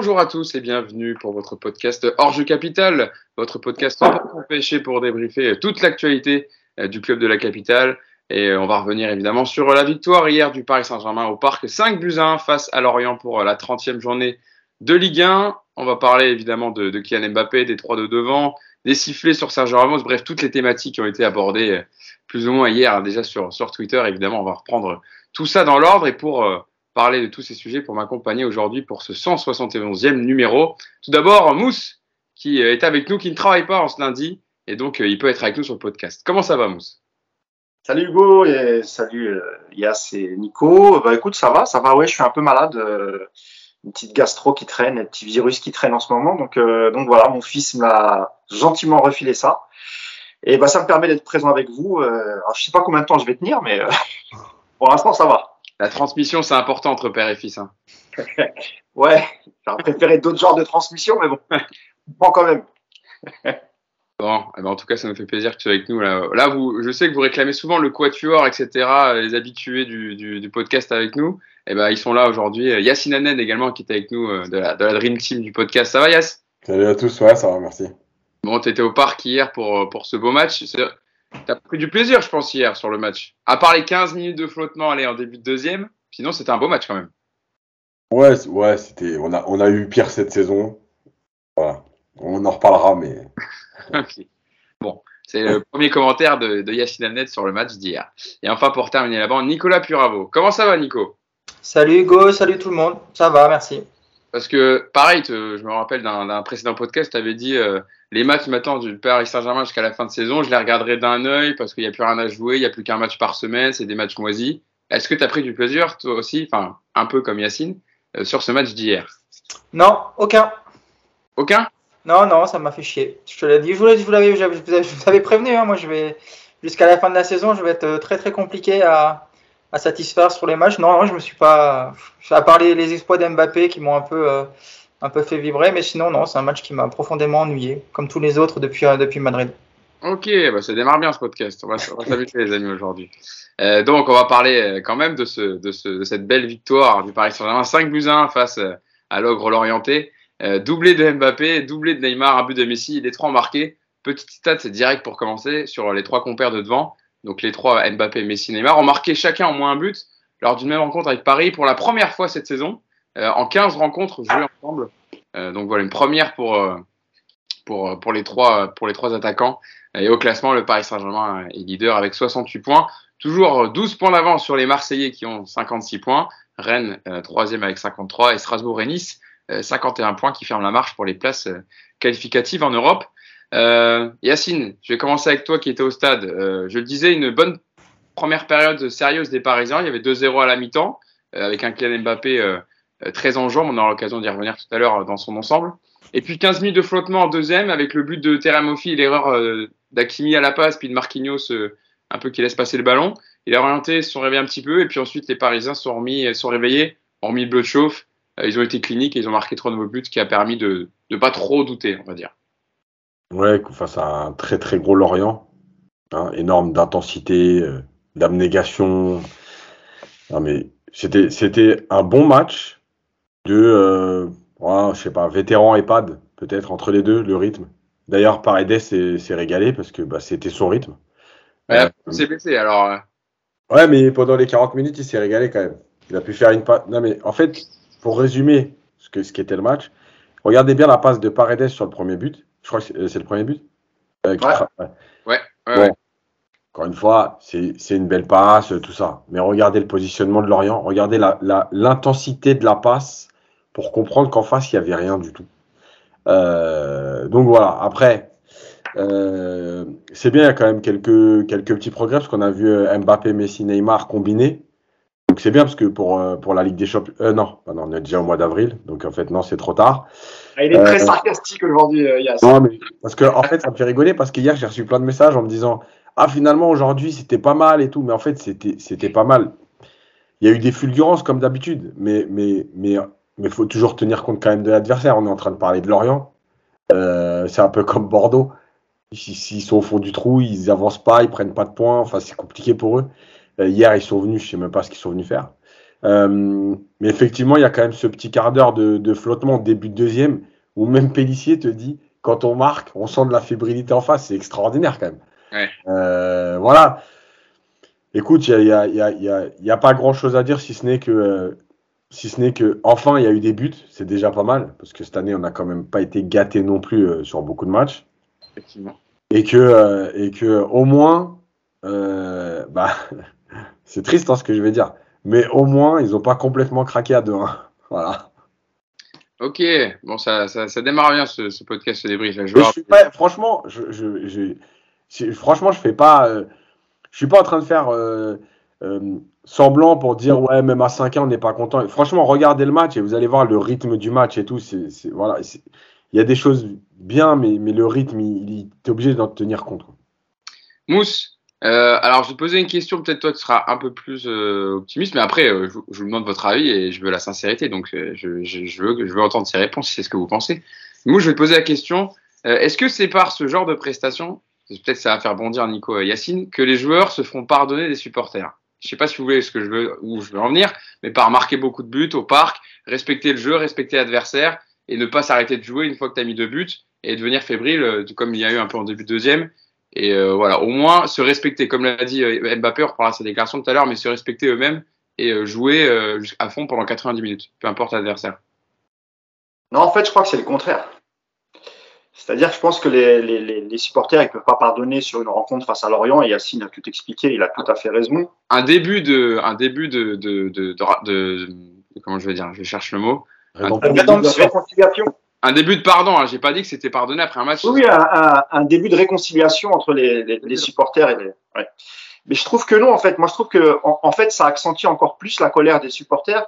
bonjour à tous et bienvenue pour votre podcast Hors Jeu Capital, votre podcast empêché pour débriefer toute l'actualité euh, du club de la capitale. Et euh, on va revenir évidemment sur la victoire hier du Paris Saint-Germain au parc 5 buts 1 face à Lorient pour la 30e journée de Ligue 1. On va parler évidemment de, de Kylian Mbappé, des trois de devant, des sifflets sur Sergio Ramos, bref, toutes les thématiques qui ont été abordées euh, plus ou moins hier déjà sur, sur Twitter. Évidemment, on va reprendre tout ça dans l'ordre et pour parler de tous ces sujets pour m'accompagner aujourd'hui pour ce 171e numéro. Tout d'abord, Mousse, qui est avec nous, qui ne travaille pas en ce lundi, et donc euh, il peut être avec nous sur le podcast. Comment ça va, Mousse? Salut Hugo, et salut euh, Yass et Nico. Bah écoute, ça va, ça va, ouais, je suis un peu malade. Euh, une petite gastro qui traîne, un petit virus qui traîne en ce moment. Donc, donc voilà, mon fils m'a gentiment refilé ça. Et bah, ça me permet d'être présent avec vous. alors, je sais pas combien de temps je vais tenir, mais pour l'instant, ça va. La transmission, c'est important entre père et fils. Hein. ouais, j'aurais préféré d'autres genres de transmission, mais bon, bon quand même. Bon, eh ben, en tout cas, ça nous fait plaisir que tu sois avec nous. Là, là vous, je sais que vous réclamez souvent le quatuor, etc., les habitués du, du, podcast avec nous. Eh ben, ils sont là aujourd'hui. Yacine Anen également, qui est avec nous euh, de la, de la Dream Team du podcast. Ça va, Yass Salut à tous, ouais, ça va, merci. Bon, tu étais au parc hier pour, pour ce beau match. T'as pris du plaisir, je pense, hier sur le match. À part les 15 minutes de flottement, allez, en début de deuxième. Sinon, c'était un beau match quand même. Ouais, ouais, c'était. On a, on a eu pire cette saison. Voilà. On en reparlera, mais. ok. Bon, c'est le premier commentaire de, de Yacine Amnet sur le match d'hier. Et enfin, pour terminer là-bas, Nicolas Puravo. Comment ça va, Nico? Salut Hugo, salut tout le monde. Ça va, merci. Parce que, pareil, je me rappelle d'un précédent podcast, tu avais dit euh, les matchs maintenant du Paris Saint-Germain jusqu'à la fin de saison, je les regarderai d'un œil parce qu'il n'y a plus rien à jouer, il n'y a plus qu'un match par semaine, c'est des matchs moisis. Est-ce que tu as pris du plaisir, toi aussi, enfin, un peu comme Yacine, euh, sur ce match d'hier? Non, aucun. Aucun? Non, non, ça m'a fait chier. Je te l'ai dit, je vous l'avais, je vous avais prévenu, hein, moi je vais, jusqu'à la fin de la saison, je vais être très très compliqué à, à satisfaire sur les matchs. Non, je me suis pas. À part les, exploits d'Mbappé qui m'ont un peu. Euh, un peu fait vibrer, mais sinon, non, c'est un match qui m'a profondément ennuyé, comme tous les autres depuis, euh, depuis Madrid. Ok, bah ça démarre bien ce podcast. On va, s'habituer les amis aujourd'hui. Euh, donc on va parler quand même de, ce, de, ce, cette belle victoire du Paris Saint-Germain 5 buts 1 face à l'ogre l'orienté. Doublé de Mbappé, doublé de Neymar, un but de Messi, les trois marqués. Petite stat, c'est direct pour commencer sur les trois compères de devant. Donc les trois Mbappé, Messi, Neymar ont marqué chacun au moins un but lors d'une même rencontre avec Paris pour la première fois cette saison. Euh, en 15 rencontres jouées ensemble. Euh, donc voilà, une première pour, euh, pour, pour, les trois, pour les trois attaquants. Et au classement, le Paris Saint-Germain est leader avec 68 points. Toujours 12 points d'avance sur les Marseillais qui ont 56 points. Rennes, troisième avec 53. Et Strasbourg et Nice, 51 points qui ferment la marche pour les places qualificatives en Europe. Euh, Yacine, je vais commencer avec toi qui étais au stade. Euh, je le disais, une bonne première période sérieuse des Parisiens. Il y avait 2-0 à la mi-temps, avec un Kylian Mbappé euh, très en jambes. On aura l'occasion d'y revenir tout à l'heure euh, dans son ensemble. Et puis 15 minutes de flottement en deuxième avec le but de Teramofi et l'erreur euh, d'Akimi à la passe, puis de Marquinhos un peu qui laisse passer le ballon. Il a orienté, se sont réveillés un petit peu, et puis ensuite les Parisiens sont remis, sont réveillés, ont remis le bleu de chauffe. Ils ont été cliniques et ils ont marqué trois nouveaux buts, ce qui a permis de ne pas trop douter, on va dire. Ouais, face à un très très gros Lorient, hein, énorme d'intensité, d'abnégation. Non mais c'était c'était un bon match de, euh, ouais, je sais pas, vétéran EHPAD, peut-être entre les deux, le rythme. D'ailleurs, Paredes s'est régalé parce que bah, c'était son rythme. Ouais, c'est blessé alors. Euh. Ouais, mais pendant les 40 minutes, il s'est régalé quand même. Il a pu faire une passe. Non, mais en fait, pour résumer ce que ce qu'était le match, regardez bien la passe de Paredes sur le premier but. Je crois que c'est le premier but. Euh, ouais. ouais. ouais, Encore une fois, c'est une belle passe, tout ça. Mais regardez le positionnement de Lorient, regardez l'intensité la, de la passe pour comprendre qu'en face, il n'y avait rien du tout. Euh, donc voilà, après, euh, c'est bien, il y a quand même quelques, quelques petits progrès, parce qu'on a vu euh, Mbappé, Messi, Neymar combinés. Donc c'est bien, parce que pour, pour la Ligue des Champions... non, non, on est déjà au mois d'avril, donc en fait, non, c'est trop tard. Ah, il est très sarcastique aujourd'hui, Yass. Non, mais parce que en fait, ça me fait rigoler, parce qu'hier, j'ai reçu plein de messages en me disant Ah, finalement, aujourd'hui, c'était pas mal et tout, mais en fait, c'était pas mal. Il y a eu des fulgurances comme d'habitude, mais, mais, mais mais il faut toujours tenir compte quand même de l'adversaire. On est en train de parler de Lorient. Euh, c'est un peu comme Bordeaux. S'ils sont au fond du trou, ils avancent pas, ils prennent pas de points. Enfin, c'est compliqué pour eux. Euh, hier, ils sont venus, je sais même pas ce qu'ils sont venus faire. Euh, mais effectivement, il y a quand même ce petit quart d'heure de, de flottement début de deuxième où même Pellissier te dit quand on marque, on sent de la fébrilité en face. C'est extraordinaire quand même. Ouais. Euh, voilà. Écoute, il n'y a, y a, y a, y a, pas grand chose à dire si ce n'est que, euh, si ce n'est que, enfin, il y a eu des buts. C'est déjà pas mal parce que cette année, on n'a quand même pas été gâté non plus sur beaucoup de matchs. Effectivement. Et que, et que au moins, bah, c'est triste hein, ce que je vais dire, mais au moins, ils n'ont pas complètement craqué à 2-1. Voilà. Ok, bon, ça, ça, ça démarre bien ce, ce podcast, ce débrief. Je Mais je suis pas, franchement, je, je, je, je- franchement, je fais pas, euh, je suis pas en train de faire euh, euh, semblant pour dire ouais, même à 5-1, on n'est pas content. Franchement, regardez le match et vous allez voir le rythme du match et tout. C'est, c'est- voilà, il y a des choses bien, mais, mais le rythme, il, il t'es obligé d'en tenir compte. Mousse, euh, alors je vais poser une question, peut-être toi tu seras un peu plus euh, optimiste, mais après euh, je, je vous demande votre avis et je veux la sincérité, donc euh, je, je, je veux, je veux entendre ces réponses si c'est ce que vous pensez. Moi je vais te poser la question, euh, est-ce que c'est par ce genre de prestation, peut-être ça va faire bondir Nico et Yacine, que les joueurs se feront pardonner des supporters? Je sais pas si vous voulez ce que je veux, où je veux en venir, mais par marquer beaucoup de buts au parc, respecter le jeu, respecter l'adversaire et ne pas s'arrêter de jouer une fois que tu as mis deux buts et devenir fébrile, euh, comme il y a eu un peu en début de deuxième. Et euh, voilà, au moins se respecter, comme l'a dit euh, Mbappé, on reparlera sa déclaration tout à l'heure, mais se respecter eux-mêmes et euh, jouer à fond pendant 90 minutes, peu importe l'adversaire. Non, en fait, je crois que c'est le contraire. C'est-à-dire que je pense que les, les, les, supporters, ils peuvent pas pardonner sur une rencontre face à Lorient, et Yacine a tout expliqué, il a tout à fait raison. Un début de, un début de, de, de, de, de- de- comment je vais dire, je cherche le mot, réconciliation. Un début de pardon. Hein, J'ai pas dit que c'était pardonné après un match. Oui, un, un, un début de réconciliation entre les, les, les supporters et les. Ouais. Mais je trouve que non, en fait. Moi, je trouve que, en, en fait, ça accentue encore plus la colère des supporters.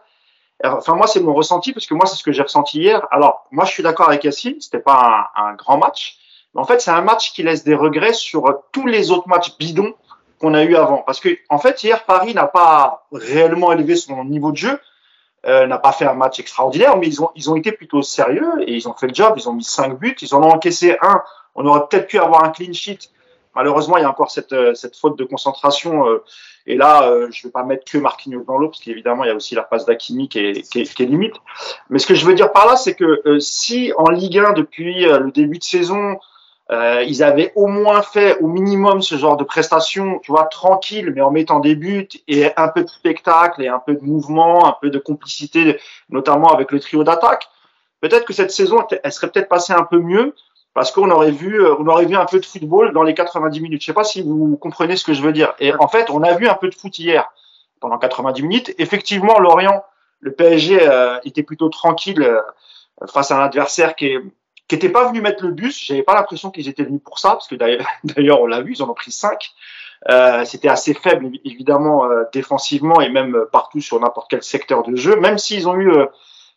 Enfin, moi, c'est mon ressenti, parce que moi, c'est ce que j'ai ressenti hier. Alors, moi, je suis d'accord avec Yacine, c'était pas un, un grand match. Mais en fait, c'est un match qui laisse des regrets sur tous les autres matchs bidons qu'on a eu avant. Parce que, en fait, hier, Paris n'a pas réellement élevé son niveau de jeu, euh, n'a pas fait un match extraordinaire, mais ils ont, ils ont été plutôt sérieux et ils ont fait le job. Ils ont mis cinq buts, ils en ont encaissé un. On aurait peut-être pu avoir un clean sheet. Malheureusement, il y a encore cette, euh, cette faute de concentration. euh, et là, euh, je vais pas mettre que Marquinhos dans l'eau, parce qu'évidemment, il y a aussi la passe d'Akimi qui est, qui, est, qui est limite. Mais ce que je veux dire par là, c'est que euh, si en Ligue 1, depuis euh, le début de saison, euh, ils avaient au moins fait au minimum ce genre de prestation, tu vois, tranquille, mais en mettant des buts et un peu de spectacle et un peu de mouvement, un peu de complicité, notamment avec le trio d'attaque. Peut-être que cette saison, elle serait peut-être passée un peu mieux parce qu'on aurait vu, euh, on aurait vu un peu de football dans les 90 minutes. Je sais pas si vous comprenez ce que je veux dire. Et en fait, on a vu un peu de foot hier pendant 90 minutes. Effectivement, Lorient, le PSG euh, était plutôt tranquille euh, face à un adversaire qui est qui n'étaient pas venus mettre le bus. J'avais pas l'impression qu'ils étaient venus pour ça, parce que d'ailleurs, on l'a vu, ils en ont pris cinq. Euh, C'était assez faible, évidemment, euh, défensivement et même euh, partout sur n'importe quel secteur de jeu, même s'ils ont eu euh,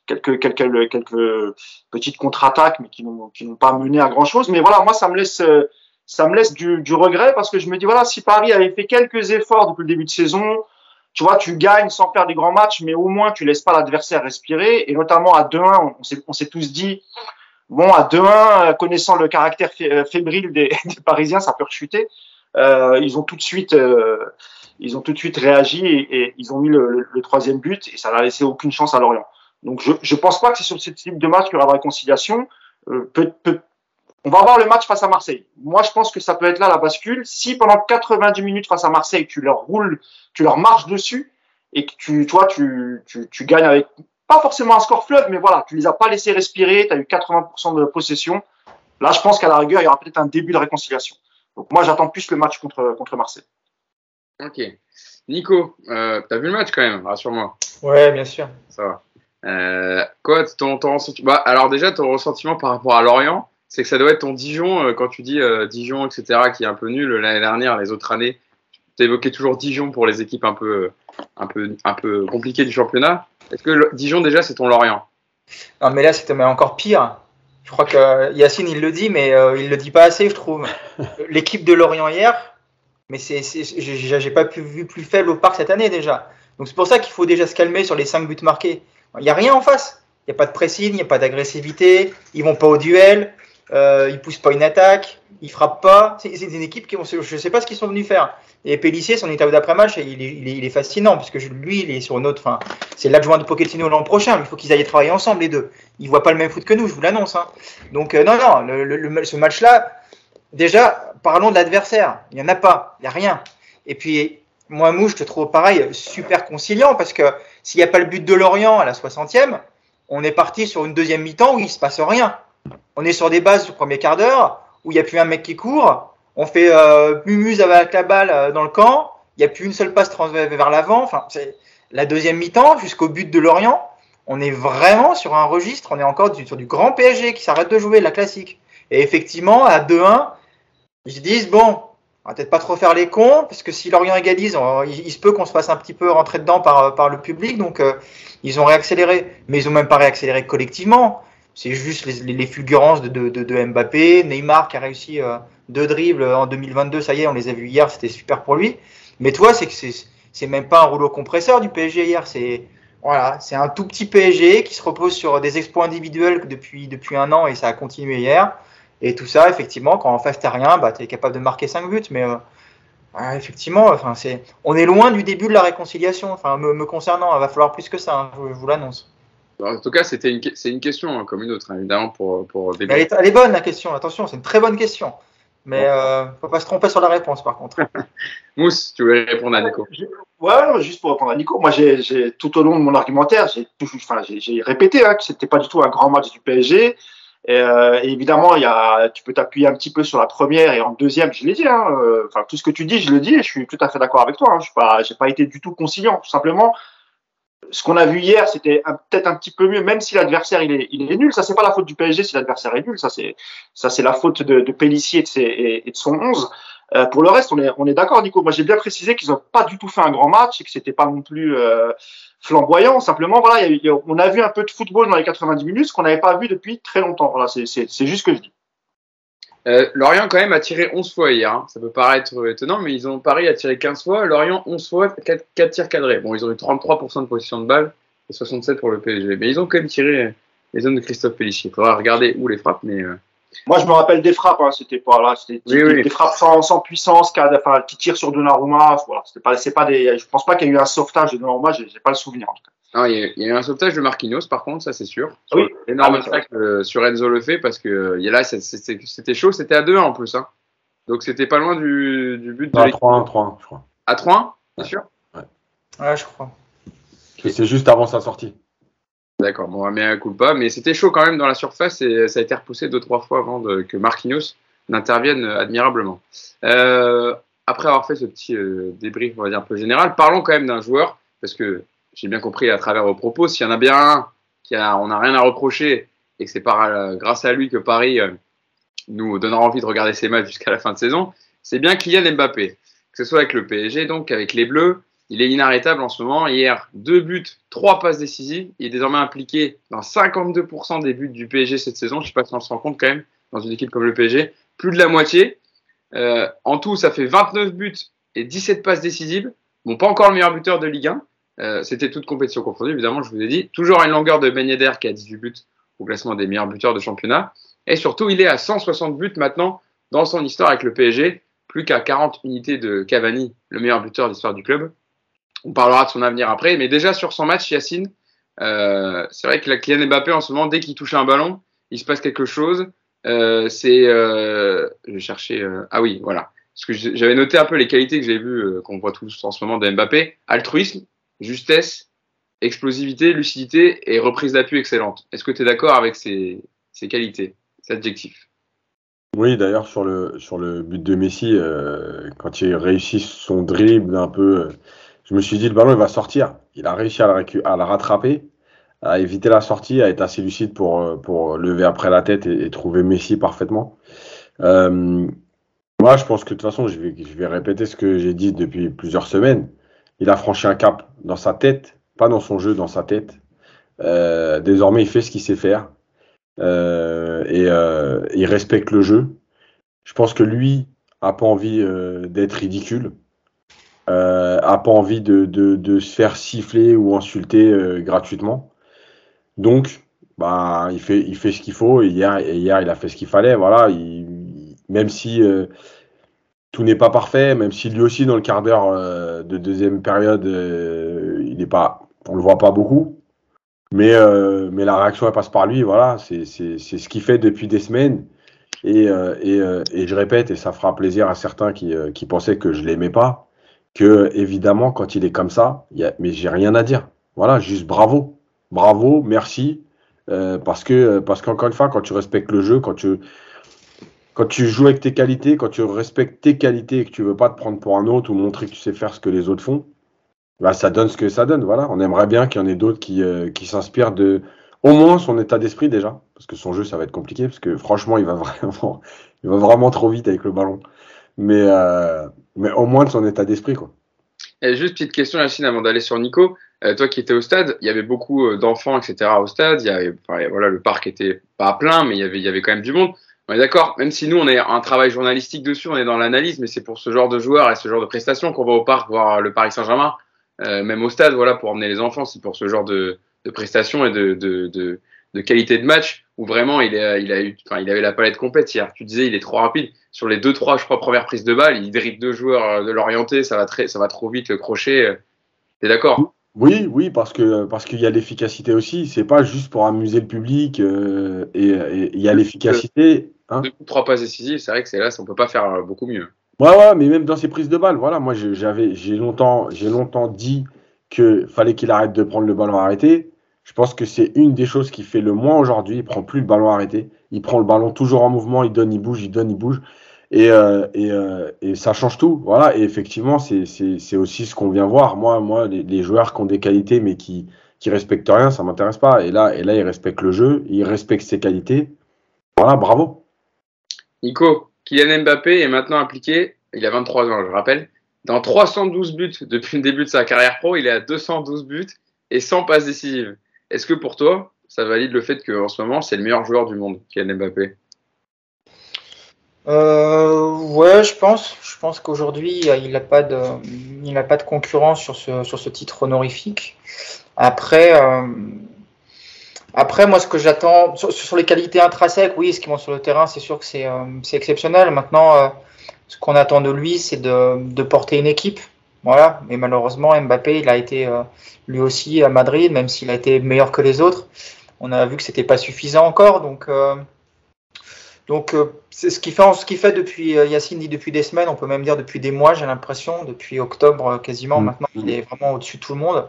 quelques, quelques, quelques petites contre-attaques, mais qui n'ont pas mené à grand-chose. Mais voilà, moi, ça me laisse, euh, ça me laisse du, du regret, parce que je me dis, voilà, si Paris avait fait quelques efforts depuis le début de saison, tu vois, tu gagnes sans faire des grands matchs, mais au moins tu laisses pas l'adversaire respirer. Et notamment à 2-1, on s'est on s'est tous dit, Bon, à 2-1, euh, connaissant le caractère euh, fébrile des, des Parisiens, ça peut rechuter. Euh, ils ont tout de suite, euh, ils ont tout de suite réagi et, ils ont mis le, le- le troisième but et ça n'a laissé aucune chance à Lorient. Donc, je, je pense pas que c'est sur ce type de match qu'il y aura de réconciliation. Euh, peut, peut- on va voir le match face à Marseille. Moi, je pense que ça peut être là la bascule. Si pendant 90 minutes face à Marseille, tu leur roules, tu leur marches dessus et que tu, toi, tu, tu gagnes avec pas forcément un score fleuve, mais voilà, tu les as pas laissés respirer, tu as eu 80% de possession. Là, je pense qu'à la rigueur, il y aura peut-être un début de réconciliation. Donc moi, j'attends plus le match contre, contre Marseille. Ok. Nico, euh, t'as vu le match quand même, rassure-moi. Ouais, bien sûr. Ça va. Euh, quoi, ton, ton ressentiment bah, Alors déjà, ton ressentiment par rapport à Lorient, c'est que ça doit être ton Dijon, euh, quand tu dis euh, Dijon, etc., qui est un peu nul l'année dernière, les autres années. Tu évoquais toujours Dijon pour les équipes un peu, un peu, un peu compliquées du championnat. Est-ce que le- Dijon, déjà, c'est ton Lorient? Non, mais là, c'était encore pire. Je crois que euh, Yacine, il le dit, mais euh, il le dit pas assez, je trouve. L'équipe de Lorient hier, mais c'est, j'ai pas pu, vu plus faible au parc cette année déjà. Donc c'est pour ça qu'il faut déjà se calmer sur les 5 buts marqués. Il n'y a rien en face. Il n'y a pas de pressing, il n'y a pas d'agressivité. Ils vont pas au duel. euh, il pousse pas une attaque, il frappe pas. C'est une équipe qui, je sais pas ce qu'ils sont venus faire. Et Pellissier, son interview d'après-match, il il, est, fascinant parce que lui, il est sur une autre. Enfin, c'est l'adjoint de Pochettino l'an prochain. Il faut qu'ils aillent travailler ensemble les deux. Ils voient pas le même foot que nous, je vous l'annonce. Hein. Donc euh, non, non, ce match-là, déjà, parlons de l'adversaire. Il y en a pas, il y a rien. Et puis moi, Mou, je te trouve pareil super conciliant parce que s'il n'y a pas le but de Lorient à la 60e, on est parti sur une deuxième mi-temps où il se passe rien. On est sur des bases du premier quart d'heure où il n'y a plus un mec qui court. On fait euh, mumuse avec la balle euh, dans le camp. Il n'y a plus une seule passe vers l'avant. Enfin, c'est la deuxième mi-temps jusqu'au but de Lorient. On est vraiment sur un registre. On est encore sur du grand PSG qui s'arrête de jouer la classique. Et effectivement, à 2-1, ils se disent bon, on va peut-être pas trop faire les cons, parce que si Lorient égalise, il, se peut qu'on se fasse un petit peu rentrer dedans par, par le public, donc euh, ils ont réaccéléré, mais ils ont même pas réaccéléré collectivement. C'est juste les, les, fulgurances de, de, de, Mbappé, Neymar qui a réussi euh, deux dribbles en 2022, ça y est, on les a vus hier, c'était super pour lui. Mais toi, c'est que c'est même pas un rouleau compresseur du PSG hier, c'est voilà, c'est un tout petit PSG qui se repose sur des exploits individuels depuis depuis un an et ça a continué hier. Et tout ça, effectivement, quand en face t'as rien, bah, tu es capable de marquer 5 buts. Mais euh, effectivement, enfin, c'est, on est loin du début de la réconciliation. Enfin, me, concernant, il va falloir plus que ça, hein, je, vous l'annonce. En tout cas, c'était une, c'est une question hein, comme une autre, hein, évidemment, pour, pour elle, est, elle est bonne la question, attention, c'est une très bonne question. Mais il euh, faut pas se tromper sur la réponse, par contre. Mousse, tu veux répondre à Nico Ouais, juste pour répondre à Nico. Moi, j'ai, tout au long de mon argumentaire, j'ai, enfin, j'ai, répété hein, que c'était pas du tout un grand match du PSG. Et, euh, évidemment, il y a, tu peux t'appuyer un petit peu sur la première et en deuxième, je l'ai dit. Hein, euh, enfin, tout ce que tu dis, je le dis et je suis tout à fait d'accord avec toi. Hein, je n'ai pas, j'ai pas été du tout conciliant. Tout simplement, ce qu'on a vu hier, c'était peut-être un petit peu mieux, même si l'adversaire il est, il est nul. Ça, c'est pas la faute du PSG si l'adversaire est nul. Ça, c'est, la faute de, de Pellissier et de, ses, et, de son 11. Euh, pour le reste, on est, on est d'accord, Nico. Moi, j'ai bien précisé qu'ils n'ont pas du tout fait un grand match et que c'était pas non plus euh, flamboyant. Simplement, voilà, on a vu un peu de football dans les 90 minutes, qu'on n'avait pas vu depuis très longtemps. Voilà, c'est juste ce que je dis. Euh, Lorient, quand même, a tiré 11 fois hier. Hein. Ça peut paraître étonnant, mais ils ont Paris a tiré 15 fois. Lorient, 11 fois, 4, tirs cadrés. Bon, ils ont eu 33% de position de balle et 67 pour le PSG. Mais ils ont quand même tiré les zones de Christophe Pellissier. Il faudra regarder où les frappes, mais. Euh, moi, je me rappelle des frappes. Hein. C'était pas là, c'était des, frappes sans, puissance, qui, enfin, qui tirent sur Donnarumma. Voilà, c'était pas, c'est pas des. Je pense pas qu'il y ait eu un sauvetage de Donnarumma. J'ai pas le souvenir en tout cas. Non, il y, a, eu un sauvetage de Marquinhos, par contre, ça c'est sûr. Oui. Énorme ah, euh, sur Enzo le fait parce que là, c'était chaud, c'était à 2-1 en plus. Hein. Donc c'était pas loin du, du but de À 3-1, 3 je crois. À 3 bien sûr? Ouais. ouais, je crois. C'est juste avant sa sortie. D'accord, bon, mais un coup pas, mais c'était chaud quand même dans la surface et ça a été repoussé deux trois fois avant de, que Marquinhos n'intervienne admirablement. Euh, après avoir fait ce petit euh, débrief, on va dire un peu général, parlons quand même d'un joueur parce que j'ai bien compris à travers vos propos, s'il y en a bien un qui on n'a rien à reprocher et que c'est par grâce à lui que Paris euh, nous donnera envie de regarder ses matchs jusqu'à la fin de saison, c'est bien Kylian Mbappé. Que ce soit avec le PSG, donc avec les Bleus, il est inarrêtable en ce moment. Hier, deux buts, trois passes décisives. Il est désormais impliqué dans 52% des buts du PSG cette saison. Je ne sais pas si on se rend compte quand même dans une équipe comme le PSG. Plus de la moitié. Euh, en tout, ça fait 29 buts et 17 passes décisives. Bon, pas encore le meilleur buteur de Ligue 1, euh, c'était toute compétition confondue, évidemment, je vous ai dit. Toujours à une longueur de Ben Yedder qui a 18 buts au classement des meilleurs buteurs de championnat. Et surtout, il est à 160 buts maintenant dans son histoire avec le PSG. Plus qu'à 40 unités de Cavani, le meilleur buteur de l'histoire du club. On parlera de son avenir après. Mais déjà, sur son match, Yacine, euh, c'est vrai que la Kylian Mbappé, en ce moment, dès qu'il touche un ballon, il se passe quelque chose. Euh, c'est. Je. Euh, ah oui, voilà. Parce que j'avais noté un peu les qualités que j'ai vues, qu'on voit tous en ce moment de Mbappé. Altruisme, justesse, explosivité, lucidité et reprise d'appui excellente. Est-ce que tu es d'accord avec ces, qualités, ces adjectifs? Oui, d'ailleurs, sur le, sur le but de Messi, euh, quand il réussit son dribble un peu, euh, je me suis dit le ballon il va sortir. Il a réussi à la, rattraper, à éviter la sortie, à être assez lucide pour, euh, pour lever après la tête et, trouver Messi parfaitement. Moi, je pense que de toute façon, je vais répéter ce que j'ai dit depuis plusieurs semaines il a franchi un cap dans sa tête, pas dans son jeu, dans sa tête. Euh, désormais, il fait ce qu'il sait faire euh, et euh, il respecte le jeu. Je pense que lui a pas envie d'être ridicule, a pas envie de, se faire siffler ou insulter gratuitement. Donc, bah, il fait, ce qu'il faut. Hier, il a fait ce qu'il fallait. Voilà, il, même si tout n'est pas parfait, même si lui aussi dans le quart d'heure euh, de deuxième période, euh, il est pas, on le voit pas beaucoup. Mais, euh, mais la réaction elle passe par lui. Voilà, c'est ce qu'il fait depuis des semaines. Et, euh, et, et, je répète, et ça fera plaisir à certains qui, qui pensaient que je l'aimais pas, que évidemment quand il est comme ça, y a, mais j'ai rien à dire. Voilà, juste bravo, bravo, merci. Parce que parce qu'encore une fois, quand tu respectes le jeu, quand tu quand tu joues avec tes qualités, quand tu respectes tes qualités et que tu veux pas te prendre pour un autre ou montrer que tu sais faire ce que les autres font, bah ça donne ce que ça donne. Voilà, on aimerait bien qu'il y en ait d'autres qui euh, qui s'inspirent de au moins son état d'esprit déjà, parce que son jeu ça va être compliqué, parce que franchement il va vraiment il va vraiment trop vite avec le ballon. Mais euh, mais au moins de son état d'esprit quoi. Et juste petite question Yacine avant d'aller sur Nico. Euh, toi qui étais au stade, il y avait beaucoup euh, d'enfants, etc. au stade. Il y avait, voilà, le parc était pas plein, mais il avait, il y avait quand même du monde. D'accord, même si nous on est un travail journalistique dessus, on est dans l'analyse, mais c'est pour ce genre de joueurs et ce genre de prestations qu'on va au parc voir le Paris Saint-Germain, euh, même au stade, voilà, pour emmener les enfants, c'est pour ce genre de, de prestations et de, de, de, de, qualité de match où vraiment il, est, il a eu, enfin, il avait la palette complète hier. Tu disais, il est trop rapide sur les deux trois, je crois, premières prises de balle, il dribble deux joueurs de l'orienté, ça va très, ça va trop vite le crochet. T'es d'accord? Oui, oui, parce que parce qu'il y a l'efficacité aussi. C'est pas juste pour amuser le public euh, et il y a l'efficacité. Hein Deux trois passes décisives, c'est vrai que c'est là, on peut pas faire beaucoup mieux. Ouais, ouais, mais même dans ses prises de balles, voilà, moi j'avais, j'ai longtemps, j'ai longtemps dit que fallait qu'il arrête de prendre le ballon arrêté. Je pense que c'est une des choses qui fait le moins aujourd'hui. Il prend plus le ballon arrêté. Il prend le ballon toujours en mouvement. Il donne, il bouge, il donne, il bouge. Et, euh, et, euh, et, ça change tout. Voilà. Et effectivement, c'est aussi ce qu'on vient voir. Moi, moi les, les, joueurs qui ont des qualités mais qui qui respectent rien, ça m'intéresse pas. Et là, et là, ils respectent le jeu, ils respectent ses qualités. Voilà, bravo. Nico, Kylian Mbappé est maintenant impliqué. Il a 23 ans, je rappelle. Dans 312 buts depuis le début de sa carrière pro, il est à 212 buts et 100 passes décisives. Est-ce que pour toi, ça valide le fait qu'en ce moment, c'est le meilleur joueur du monde, Kylian Mbappé? Euh, ouais, je pense. Je pense qu'aujourd'hui, il n'a pas de, pas de concurrence sur ce, sur ce titre honorifique. Après, euh, après, moi, ce que j'attends sur, sur, les qualités intrinsèques, oui, ce qui monte sur le terrain, c'est sûr que c'est, euh, exceptionnel. Maintenant, euh, ce qu'on attend de lui, c'est de, de porter une équipe. Voilà. Mais malheureusement, Mbappé, il a été euh, lui aussi à Madrid, même s'il a été meilleur que les autres. On a vu que c'était pas suffisant encore, donc. Donc, euh, c'est ce qu'il fait, ce fait depuis, euh, Yacine dit depuis des semaines, on peut même dire depuis des mois, j'ai l'impression, depuis octobre quasiment. Mmh. Maintenant, il est vraiment au-dessus de tout le monde.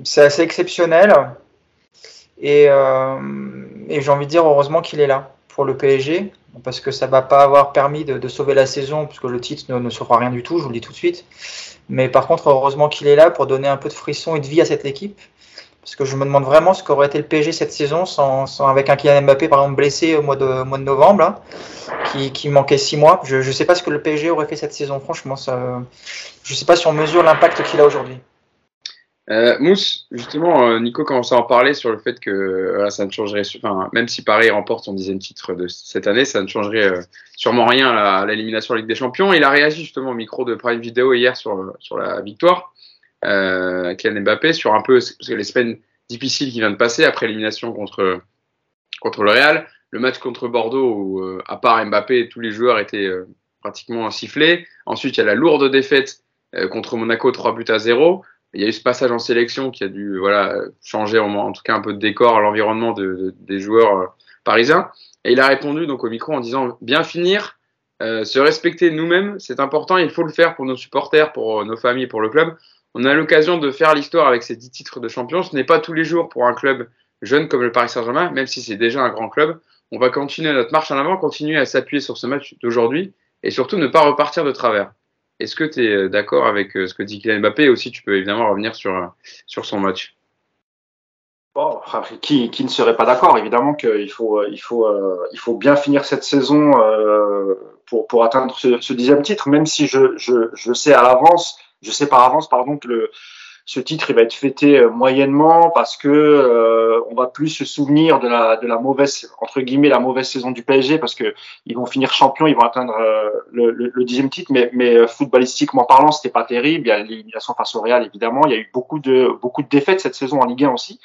Euh, c'est assez exceptionnel. Et, et j'ai envie de dire, heureusement qu'il est là pour le PSG, parce que ça va pas avoir permis de, de sauver la saison, puisque le titre ne, ne sauvera rien du tout, je vous le dis tout de suite. Mais par contre, heureusement qu'il est là pour donner un peu de frisson et de vie à cette équipe. Parce que je me demande vraiment ce qu'aurait été le PSG cette saison sans, sans, avec un Kylian Mbappé par exemple blessé au mois de, mois de novembre, là, qui, qui manquait six mois. Je ne sais pas ce que le PSG aurait fait cette saison. Franchement, ça, je ne sais pas si on mesure l'impact qu'il a aujourd'hui. Euh, Mousse, justement, euh, Nico commençait à en parler sur le fait que voilà, ça ne changerait, enfin, même si Paris remporte son dixième titre de cette année, ça ne changerait euh, sûrement rien à l'élimination en Ligue des Champions. Il a réagi justement au micro de Prime Video hier sur, sur la victoire euh, Kylian Mbappé sur un peu les semaines difficiles qui viennent de passer après l'élimination contre contre le Real, le match contre Bordeaux où euh, à part Mbappé tous les joueurs étaient euh, pratiquement sifflés. Ensuite il y a la lourde défaite euh, contre Monaco 3 buts à 0. Il y a eu ce passage en sélection qui a dû voilà changer en, tout cas un peu de décor, l'environnement de, de, des joueurs euh, parisiens. Et il a répondu donc au micro en disant bien finir, euh, se respecter nous-mêmes, c'est important, il faut le faire pour nos supporters, pour nos familles, pour le club on a l'occasion de faire l'histoire avec ces dix titres de champion. Ce n'est pas tous les jours pour un club jeune comme le Paris Saint-Germain, même si c'est déjà un grand club. On va continuer notre marche en avant, continuer à s'appuyer sur ce match d'aujourd'hui et surtout ne pas repartir de travers. Est-ce que tu es d'accord avec ce que dit Kylian Mbappé aussi tu peux évidemment revenir sur, sur son match? Bon, qui, qui ne serait pas d'accord? Évidemment qu'il faut, il faut, euh, il faut bien finir cette saison euh, pour, pour atteindre ce, ce, dixième titre, même si je, je, je sais à l'avance je sais par avance, pardon, que le, ce titre il va être fêté euh, moyennement parce que euh, on va plus se souvenir de la de la mauvaise entre guillemets la mauvaise saison du PSG parce que ils vont finir champions, ils vont atteindre euh, le, le, le, dixième titre, mais mais euh, footballistiquement parlant, c'était pas terrible. Il y a l'élimination face au Real évidemment, il y a eu beaucoup de beaucoup de défaites cette saison en Ligue 1 aussi.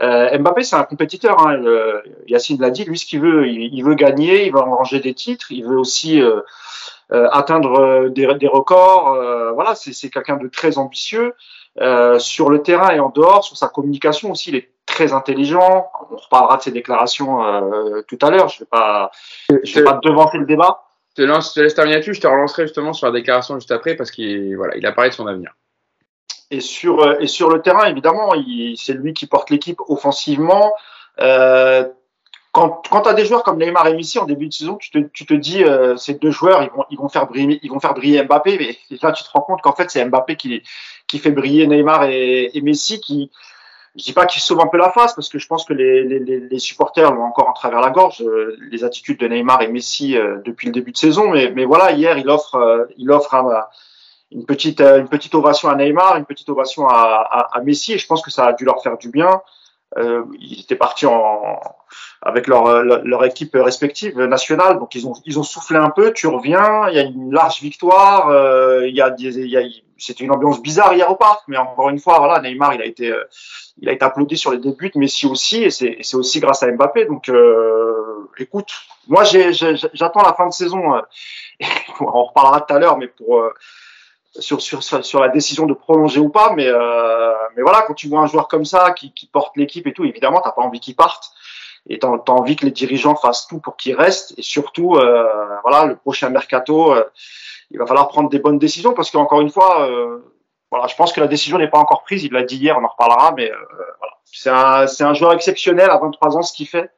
Euh, Mbappé, c'est un compétiteur. Hein. Yacine l'a dit. Lui, ce qu'il veut, il, veut gagner. Il veut engranger des titres. Il veut aussi euh, euh, atteindre des, des records. voilà, c'est quelqu'un de très ambitieux. Sur le terrain et en dehors, sur sa communication aussi, il est très intelligent. On reparlera de ses déclarations tout à l'heure. Je ne vais pas, je vais pas devancer le débat. Je te, lance, je te laisse terminer là-dessus. Je te relancerai justement sur la déclaration juste après parce qu'il voilà, il a parlé de son avenir. Et sur, euh, et sur le terrain, évidemment, c'est lui qui porte l'équipe offensivement. Euh, quand, tu as des joueurs comme Neymar et Messi en début de saison, tu te, dis euh, ces deux joueurs, ils vont, faire briller, Mbappé. Mais là, tu te rends compte qu'en fait, c'est Mbappé qui, fait briller Neymar et, Messi, qui, je dis pas qu'il sauve un peu la face parce que je pense que les, supporters l'ont encore en travers la gorge les attitudes de Neymar et Messi depuis le début de saison mais, voilà hier il offre une petite, euh, ovation à Neymar, une petite ovation à, Messi, et je pense que ça a dû leur faire du bien. Euh, ils étaient partis en, avec leur, leur, équipe respective nationale, donc ils ont, ils ont soufflé un peu. Tu reviens, il y a une large victoire, euh, il y a, a c'était une ambiance bizarre hier au parc, mais encore une fois, voilà, Neymar, il a été, euh, il a été applaudi sur les débuts, Messi aussi, et c'est, c'est aussi grâce à Mbappé. Donc, euh, écoute, moi, j'attends la fin de saison. Euh, on reparlera tout à l'heure, mais pour sur, sur, sur la décision de prolonger ou pas. Mais, euh, mais voilà, quand tu vois un joueur comme ça qui, qui porte l'équipe et tout, évidemment, t'as pas envie qu'il parte. Et tu as, envie que les dirigeants fassent tout pour qu'il reste. Et surtout, euh, voilà, le prochain mercato, euh, il va falloir prendre des bonnes décisions parce qu'encore une fois, euh, voilà, je pense que la décision n'est pas encore prise. Il l'a dit hier, on en reparlera. Mais euh, voilà, c'est un, c'est un joueur exceptionnel à 23 ans, ce qu'il fait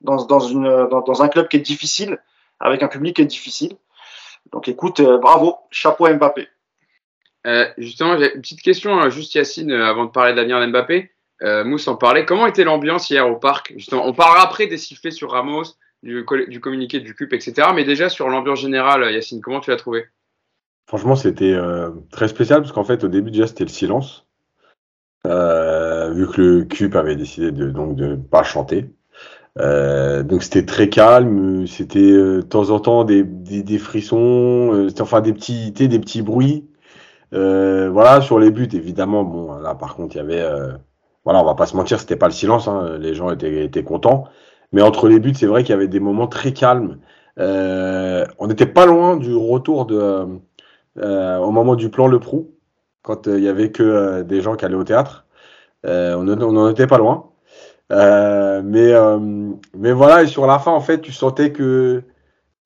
dans, dans, une, dans, dans un club qui est difficile, avec un public qui est difficile. Donc écoute, bravo, chapeau à Mbappé. Euh, justement, une petite question, hein, juste Yacine, euh, avant de parler de l'avenir d'Mbappé. Euh, Mousse en parlait. Comment était l'ambiance hier au parc? On parlera après des sifflets sur Ramos, du, communiqué du CUP, etc. Mais déjà sur l'ambiance générale, Yacine, comment tu l'as trouvé? Franchement, c'était très spécial parce qu'en fait, au début déjà, c'était le silence, vu que le CUP avait décidé de donc de pas chanter. Donc c'était très calme, c'était de temps en temps des, des, des frissons, enfin des petits, des petits bruits. Euh, voilà, sur les buts, évidemment, bon, là par contre, il y avait. Euh, voilà, on va pas se mentir, c'était pas le silence, hein, les gens étaient, étaient contents. Mais entre les buts, c'est vrai qu'il y avait des moments très calmes. Euh, on n'était pas loin du retour de, au moment du plan Le Prou, quand il y avait que des gens qui allaient au théâtre. on n'en était pas loin. mais, mais voilà, et sur la fin, en fait, tu sentais que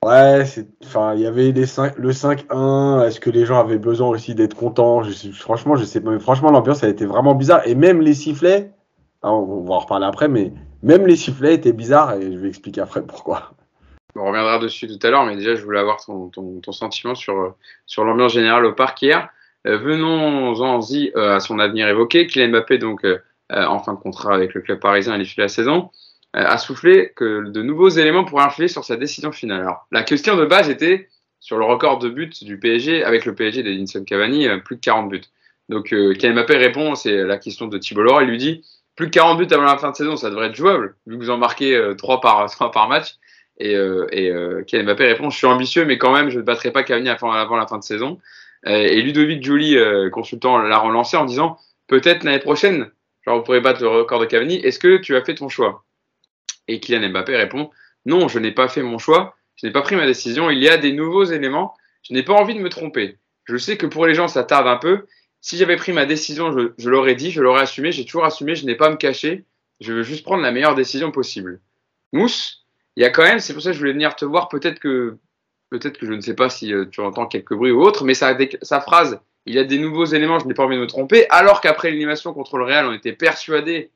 Ouais, enfin, il y avait les 5, le 5-1. Est-ce que les gens avaient besoin aussi d'être contents? Je Franchement, je sais pas. Franchement, l'ambiance a été vraiment bizarre. Et même les sifflets, hein, on va en reparler après, mais même les sifflets étaient bizarres et je vais expliquer après pourquoi. On reviendra dessus tout à l'heure, mais déjà, je voulais avoir ton, ton, ton sentiment sur, sur l'ambiance générale au parc hier. Euh, Venons-en-y euh, à son avenir évoqué. Kylian Mbappé, donc, euh, en fin de contrat avec le club parisien à l'issue de la saison. Euh, a soufflé que de nouveaux éléments pourraient influer sur sa décision finale. Alors, la question de base était sur le record de buts du PSG avec le PSG d'Edinson Cavani, euh, plus de 40 buts. Donc, euh, Mbappé répond, c'est la question de Thibault Laurent, il lui dit plus de 40 buts avant la fin de saison, ça devrait être jouable, vu que vous en marquez euh, 3, par, 3 par match. Et, euh, et euh, Mbappé répond, je suis ambitieux, mais quand même, je ne battrai pas Cavani avant, la fin de saison. et Ludovic Jouli, consultant, l'a relancé en disant, peut-être l'année prochaine, genre vous pourrez battre le record de Cavani, est-ce que tu as fait ton choix? Et Kylian Mbappé répond Non, je n'ai pas fait mon choix, je n'ai pas pris ma décision, il y a des nouveaux éléments, je n'ai pas envie de me tromper. Je sais que pour les gens, ça tarde un peu. Si j'avais pris ma décision, je, l'aurais dit, je l'aurais assumé, j'ai toujours assumé, je n'ai pas à me cacher, je veux juste prendre la meilleure décision possible. Mousse, il y a quand même, c'est pour ça que je voulais venir te voir, peut-être que, peut-être que je ne sais pas si euh, tu entends quelques bruits ou autre, mais sa, phrase, il y a des nouveaux éléments, je n'ai pas envie de me tromper, alors qu'après l'animation contre le Real, on était persuadé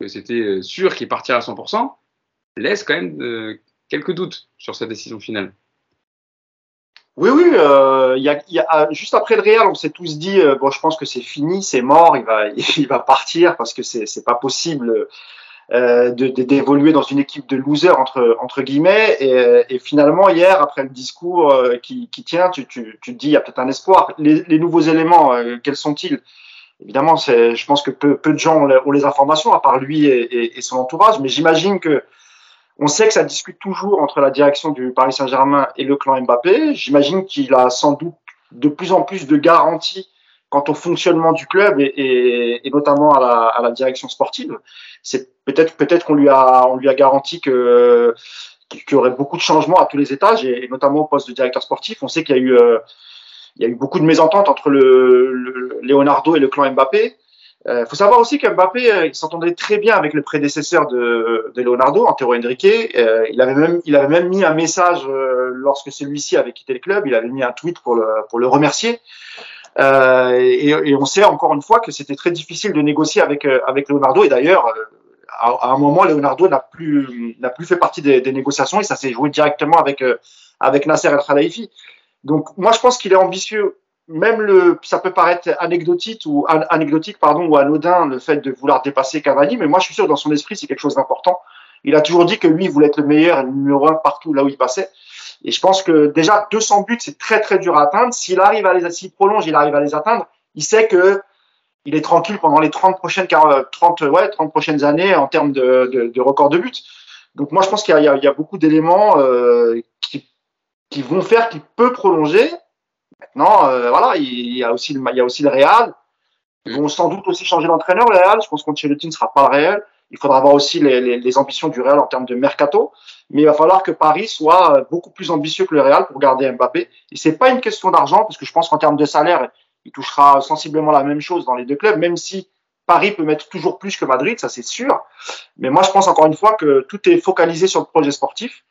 que c'était euh, sûr qu'il partirait à 100% laisse quand même euh, quelques doutes sur sa décision finale. Oui, oui. Euh, y a, y a, ah, juste après le Real, on s'est tous dit euh, bon, je pense que c'est fini, c'est mort, il va, il va partir parce que c'est c'est pas possible euh, d'évoluer dans une équipe de losers entre entre guillemets. Et, et finalement hier, après le discours euh, qui, qui tient, tu, tu, tu te dis il y a peut-être un espoir. Les, les nouveaux éléments, euh, quels sont-ils? Évidemment, c'est, je pense que peu, peu de gens ont les, informations à part lui et, et son entourage, mais j'imagine que on sait que ça discute toujours entre la direction du Paris Saint-Germain et le clan Mbappé. J'imagine qu'il a sans doute de plus en plus de garanties quant au fonctionnement du club et, et, et notamment à la, direction sportive. C'est peut-être peut-être qu'on lui a on lui a garanti que qu'il y aurait beaucoup de changements à tous les étages et, notamment au poste de directeur sportif. On sait qu'il y a eu euh, il y a eu beaucoup de mésententes entre le, le Leonardo et le clan Mbappé. Il euh, faut savoir aussi qu'Mbappé euh, il s'entendait très bien avec le prédécesseur de, de Leonardo, Antero Henrique. Euh, il avait même il avait même mis un message euh, lorsque celui-ci avait quitté le club. Il avait mis un tweet pour le pour le remercier. Et, et, on sait encore une fois que c'était très difficile de négocier avec avec Leonardo. Et d'ailleurs, à, à, un moment, Leonardo n'a plus n'a plus fait partie des, des, négociations et ça s'est joué directement avec avec Nasser El Khelaifi. Donc moi, je pense qu'il est ambitieux même le, ça peut paraître anecdotique ou anecdotique pardon ou anodin le fait de vouloir dépasser Cavani, mais moi je suis sûr que dans son esprit c'est quelque chose d'important. Il a toujours dit que lui il voulait être le meilleur et le numéro un partout là où il passait. Et je pense que déjà 200 buts c'est très très dur à atteindre. S'il arrive à les, s'il prolonge, il arrive à les atteindre. Il sait que il est tranquille pendant les 30 prochaines 30 ouais 30 prochaines années en termes de, de, de record de buts. Donc moi je pense qu'il y, y, y a, beaucoup d'éléments euh, qui, qui vont faire qu'il peut prolonger Maintenant, euh, voilà, il y a aussi le, Real. Ils vont sans doute aussi changer d'entraîneur, le Real. Je pense qu'Ancelotti ne sera pas le Real. Il faudra voir aussi les, les, ambitions du Real en termes de mercato. Mais il va falloir que Paris soit beaucoup plus ambitieux que le Real pour garder Mbappé. Et c'est pas une question d'argent, parce que je pense qu'en termes de salaire, il touchera sensiblement la même chose dans les deux clubs, même si Paris peut mettre toujours plus que Madrid, ça c'est sûr. Mais moi, je pense encore une fois que tout est focalisé sur le projet sportif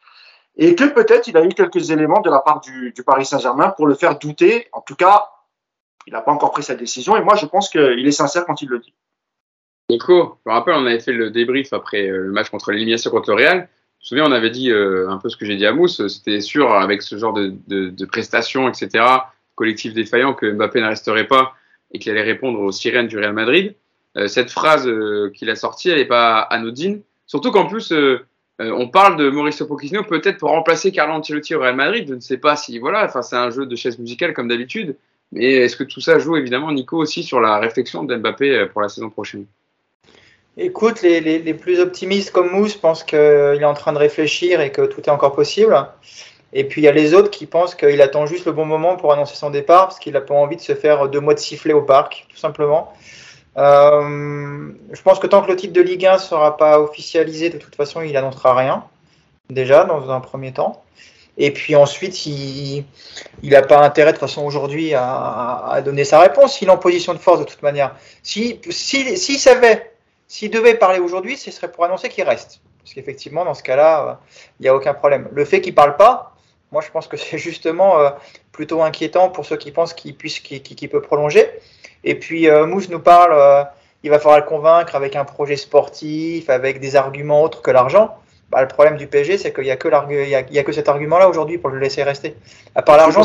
et que peut-être il a eu quelques éléments de la part du, Paris Saint-Germain pour le faire douter. En tout cas, il n'a pas encore pris sa décision et moi je pense qu'il est sincère quand il le dit. Nico, je me rappelle, on avait fait le débrief après euh, le match contre l'élimination contre le Real. Je me souviens, on avait dit euh, un peu ce que j'ai dit à Mousse, c'était sûr avec ce genre de, de, prestations, etc., collectif défaillant, que Mbappé ne resterait pas et qu'il allait répondre aux sirènes du Real Madrid. Euh, cette phrase euh, qu'il a sortie, elle n'est pas anodine. Surtout qu'en plus, euh, euh, on parle de Mauricio Pochettino peut-être pour remplacer Carlo Ancelotti au Real Madrid. Je ne sais pas si voilà, enfin c'est un jeu de chaise musicale comme d'habitude. Mais est-ce que tout ça joue évidemment, Nico, aussi sur la réflexion d'Mbappé euh, pour la saison prochaine? Écoute, les, les, les, plus optimistes comme Mousse pensent qu'il est en train de réfléchir et que tout est encore possible. Et puis il y a les autres qui pensent qu'il attend juste le bon moment pour annoncer son départ parce qu'il n'a pas envie de se faire deux mois de sifflet au parc, tout simplement. Euh, je pense que tant que le titre de Ligue 1 ne sera pas officialisé, de toute façon, il annoncera rien, déjà, dans un premier temps. Et puis ensuite, il n'a pas intérêt de toute façon aujourd'hui à, donner sa réponse. Il est en position de force de toute manière. S'il si, si, savait, s'il devait parler aujourd'hui, ce serait pour annoncer qu'il reste. Parce qu'effectivement, dans ce cas-là, il n'y a aucun problème. Le fait qu'il ne parle pas, moi je pense que c'est justement euh, plutôt inquiétant pour ceux qui pensent qu'il puisse, qu'il qu peut prolonger. Et puis euh, Mousse nous parle, euh, il va falloir le convaincre avec un projet sportif, avec des arguments autres que l'argent. Bah, le problème du PSG, c'est qu'il n'y a, a, y a que cet argument-là aujourd'hui pour le laisser rester. À part l'argent,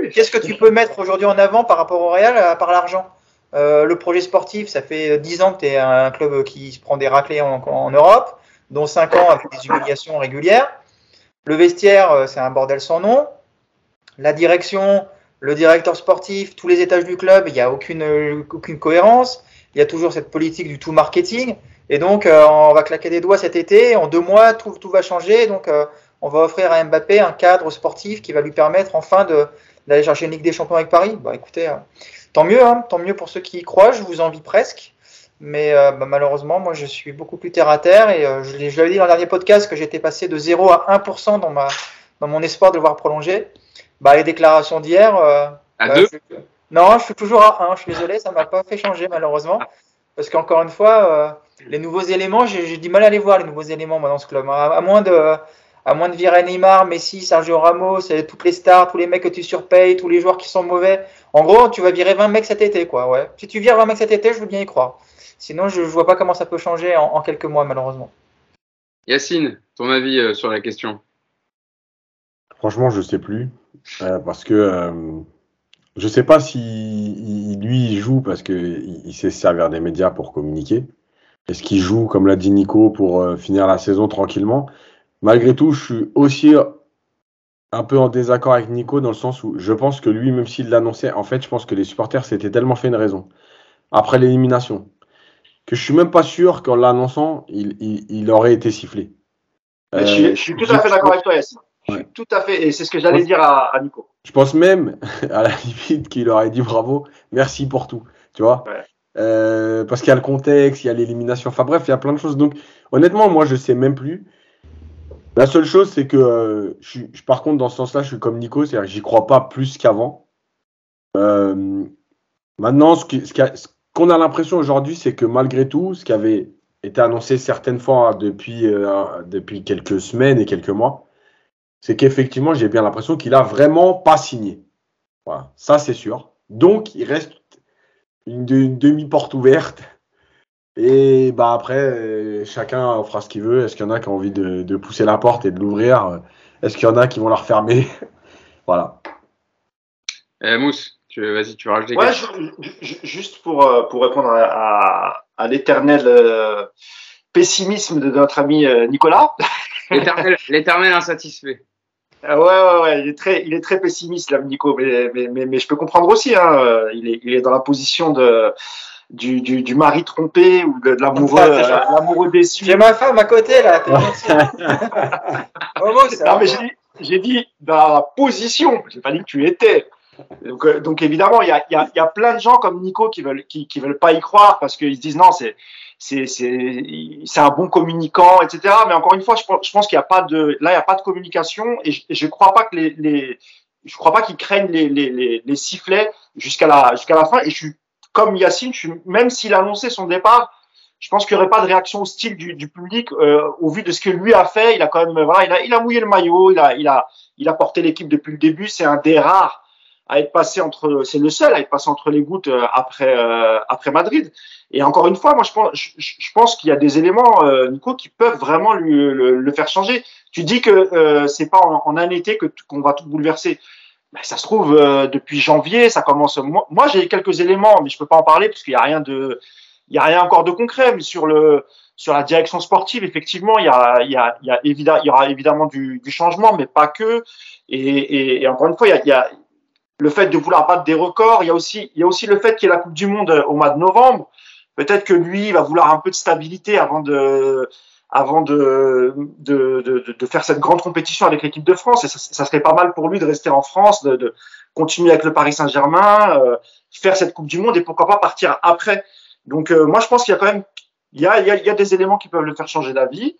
oui. qu'est-ce que tu peux mettre aujourd'hui en avant par rapport au Real à part l'argent? Euh, Le projet sportif, ça fait 10 ans que tu es un club qui se prend des raclés en, en Europe, dont 5 ans avec des humiliations régulières. Le vestiaire, euh, c'est un bordel sans nom. La direction, le directeur sportif, tous les étages du club, il n'y a aucune, aucune cohérence. Il y a toujours cette politique du tout marketing. Et donc, euh, on va claquer des doigts cet été. En deux mois, tout, va changer. Donc, euh, on va offrir à Mbappé un cadre sportif qui va lui permettre enfin d'aller chercher une Ligue des Champions avec Paris. Bah, écoutez, euh, tant mieux, hein, tant mieux pour ceux qui y croient. Je vous envie presque. Mais euh, bah, malheureusement, moi, je suis beaucoup plus terre à terre. Et euh, je, l'avais dit dans le dernier podcast que j'étais passé de 0 à 1% dans, ma, dans mon espoir de le voir prolonger. Bah, les déclarations d'hier. Euh, à bah, deux je, Non, je suis toujours à 1. Je suis désolé, ça m'a pas fait changer malheureusement. Parce qu'encore une fois, euh, les nouveaux éléments, j'ai du mal à les voir, les nouveaux éléments moi, dans ce club. À, à, moins de, à moins de virer Neymar, Messi, Sergio Ramos, toutes les stars, tous les mecs que tu surpayes, tous les joueurs qui sont mauvais. En gros, tu vas virer 20 mecs cet été, quoi. Ouais. Si tu vires 20 mecs cet été, je veux bien y croire. Sinon, je ne vois pas comment ça peut changer en, en, quelques mois, malheureusement. Yacine, ton avis euh, sur la question? Franchement, je sais plus. Euh, parce que euh, je sais pas si il, lui il joue parce que il, il sait servir des médias pour communiquer. Est-ce qu'il joue, comme l'a dit Nico, pour euh, finir la saison tranquillement? Malgré tout, je suis aussi un peu en désaccord avec Nico dans le sens où je pense que lui, même s'il l'annonçait, en fait, je pense que les supporters s'étaient tellement fait une raison après l'élimination que je suis même pas sûr qu'en l'annonçant, il, il, il, aurait été sifflé. Euh, je, suis, je, suis, tout à fait d'accord avec toi, Yassine. Je suis tout à fait, et c'est ce que j'allais dire à, à, Nico. Je pense même, à la limite, qu'il aurait dit bravo, merci pour tout. Tu vois Ouais. Euh, Parce qu'il y a le contexte, il y a l'élimination. Enfin bref, il y a plein de choses. Donc, honnêtement, moi, je sais même plus. La seule chose, c'est que, euh, je suis, je- par contre, dans ce sens-là, je suis comme Nico, c'est-à-dire que j'y crois pas plus qu'avant. Euh, maintenant, ce qui- ce qui a- ce qu'on a l'impression aujourd'hui, c'est que malgré tout, ce qui avait été annoncé certaines fois depuis, euh, depuis quelques semaines et quelques mois, c'est qu'effectivement, j'ai bien l'impression qu'il a vraiment pas signé. Voilà, ça c'est sûr. Donc, il reste une, de- une demi-porte ouverte. Et bah après, euh, chacun fera ce qu'il veut. Est-ce qu'il y en a qui ont envie de, de pousser la porte et de l'ouvrir? Est-ce qu'il y en a qui vont la refermer? Voilà. Euh, Mousse, tu, vas-y, tu veux rajouter Ouais, juste pour, euh, pour répondre à, à, à l'éternel euh, pessimisme de notre ami euh, Nicolas. L'éternel- L'éternel insatisfait. Euh, ouais, ouais, ouais, il est très, il est très pessimiste là, Nico, mais, mais, mais, mais je peux comprendre aussi. Hein, il est, il est dans la position de du, du, du mari trompé ou de, de l'amoureux, euh, l'amoureux déçu. J'ai ma femme à côté là. ça Non, mais j'ai dit, j'ai dit dans la position. J'ai pas dit que tu étais. Donc, euh, donc évidemment, il y a, plein de gens comme Nico qui veulent, veulent pas y croire parce qu'ils se disent non, c'est, un bon communicant, etc. Mais encore une fois, je, pense- qu'il y a pas de, là, il y a pas de communication et je, je crois pas que les, les crois pas qu'ils craignent les, sifflets jusqu'à la, fin. Et je suis comme Yacine, même s'il a annoncé son départ, je pense qu'il n'y aurait pas de réaction hostile du, du public euh, au vu de ce que lui a fait. Il a quand même, voilà, il a, il a mouillé le maillot, il a, il a porté l'équipe depuis le début. C'est un des rares à être passé entre, c'est le seul à être passé entre les gouttes euh, après, euh, après Madrid. Et encore une fois, moi, je pense, je, je pense qu'il y a des éléments, euh, Nico, qui peuvent vraiment lui, le, le faire changer. Tu dis que euh, c'est pas en, en un été que qu'on va tout bouleverser. Ben, ça se trouve euh, depuis janvier, ça commence. Moi, j'ai quelques éléments, mais je peux pas en parler parce qu'il y a rien de, il y a rien encore de concret. Mais sur le, sur la direction sportive, effectivement, il y a, il y a, il y a il y aura évidemment du, du changement, mais pas que. Et, et, et encore une fois, il y a, il y a le fait de vouloir battre des records. Il y a aussi, il y a aussi le fait qu'il y ait la Coupe du Monde au mois de novembre. Peut-être que lui il va vouloir un peu de stabilité avant de, avant de, de, de, de faire cette grande compétition avec l'équipe de France. Et ça, ça, serait pas mal pour lui de rester en France, de, de continuer avec le Paris Saint-Germain, euh, faire cette Coupe du Monde et pourquoi pas partir après. Donc euh, moi je pense qu'il y a quand même il y a, il y, a, il y a des éléments qui peuvent le faire changer d'avis.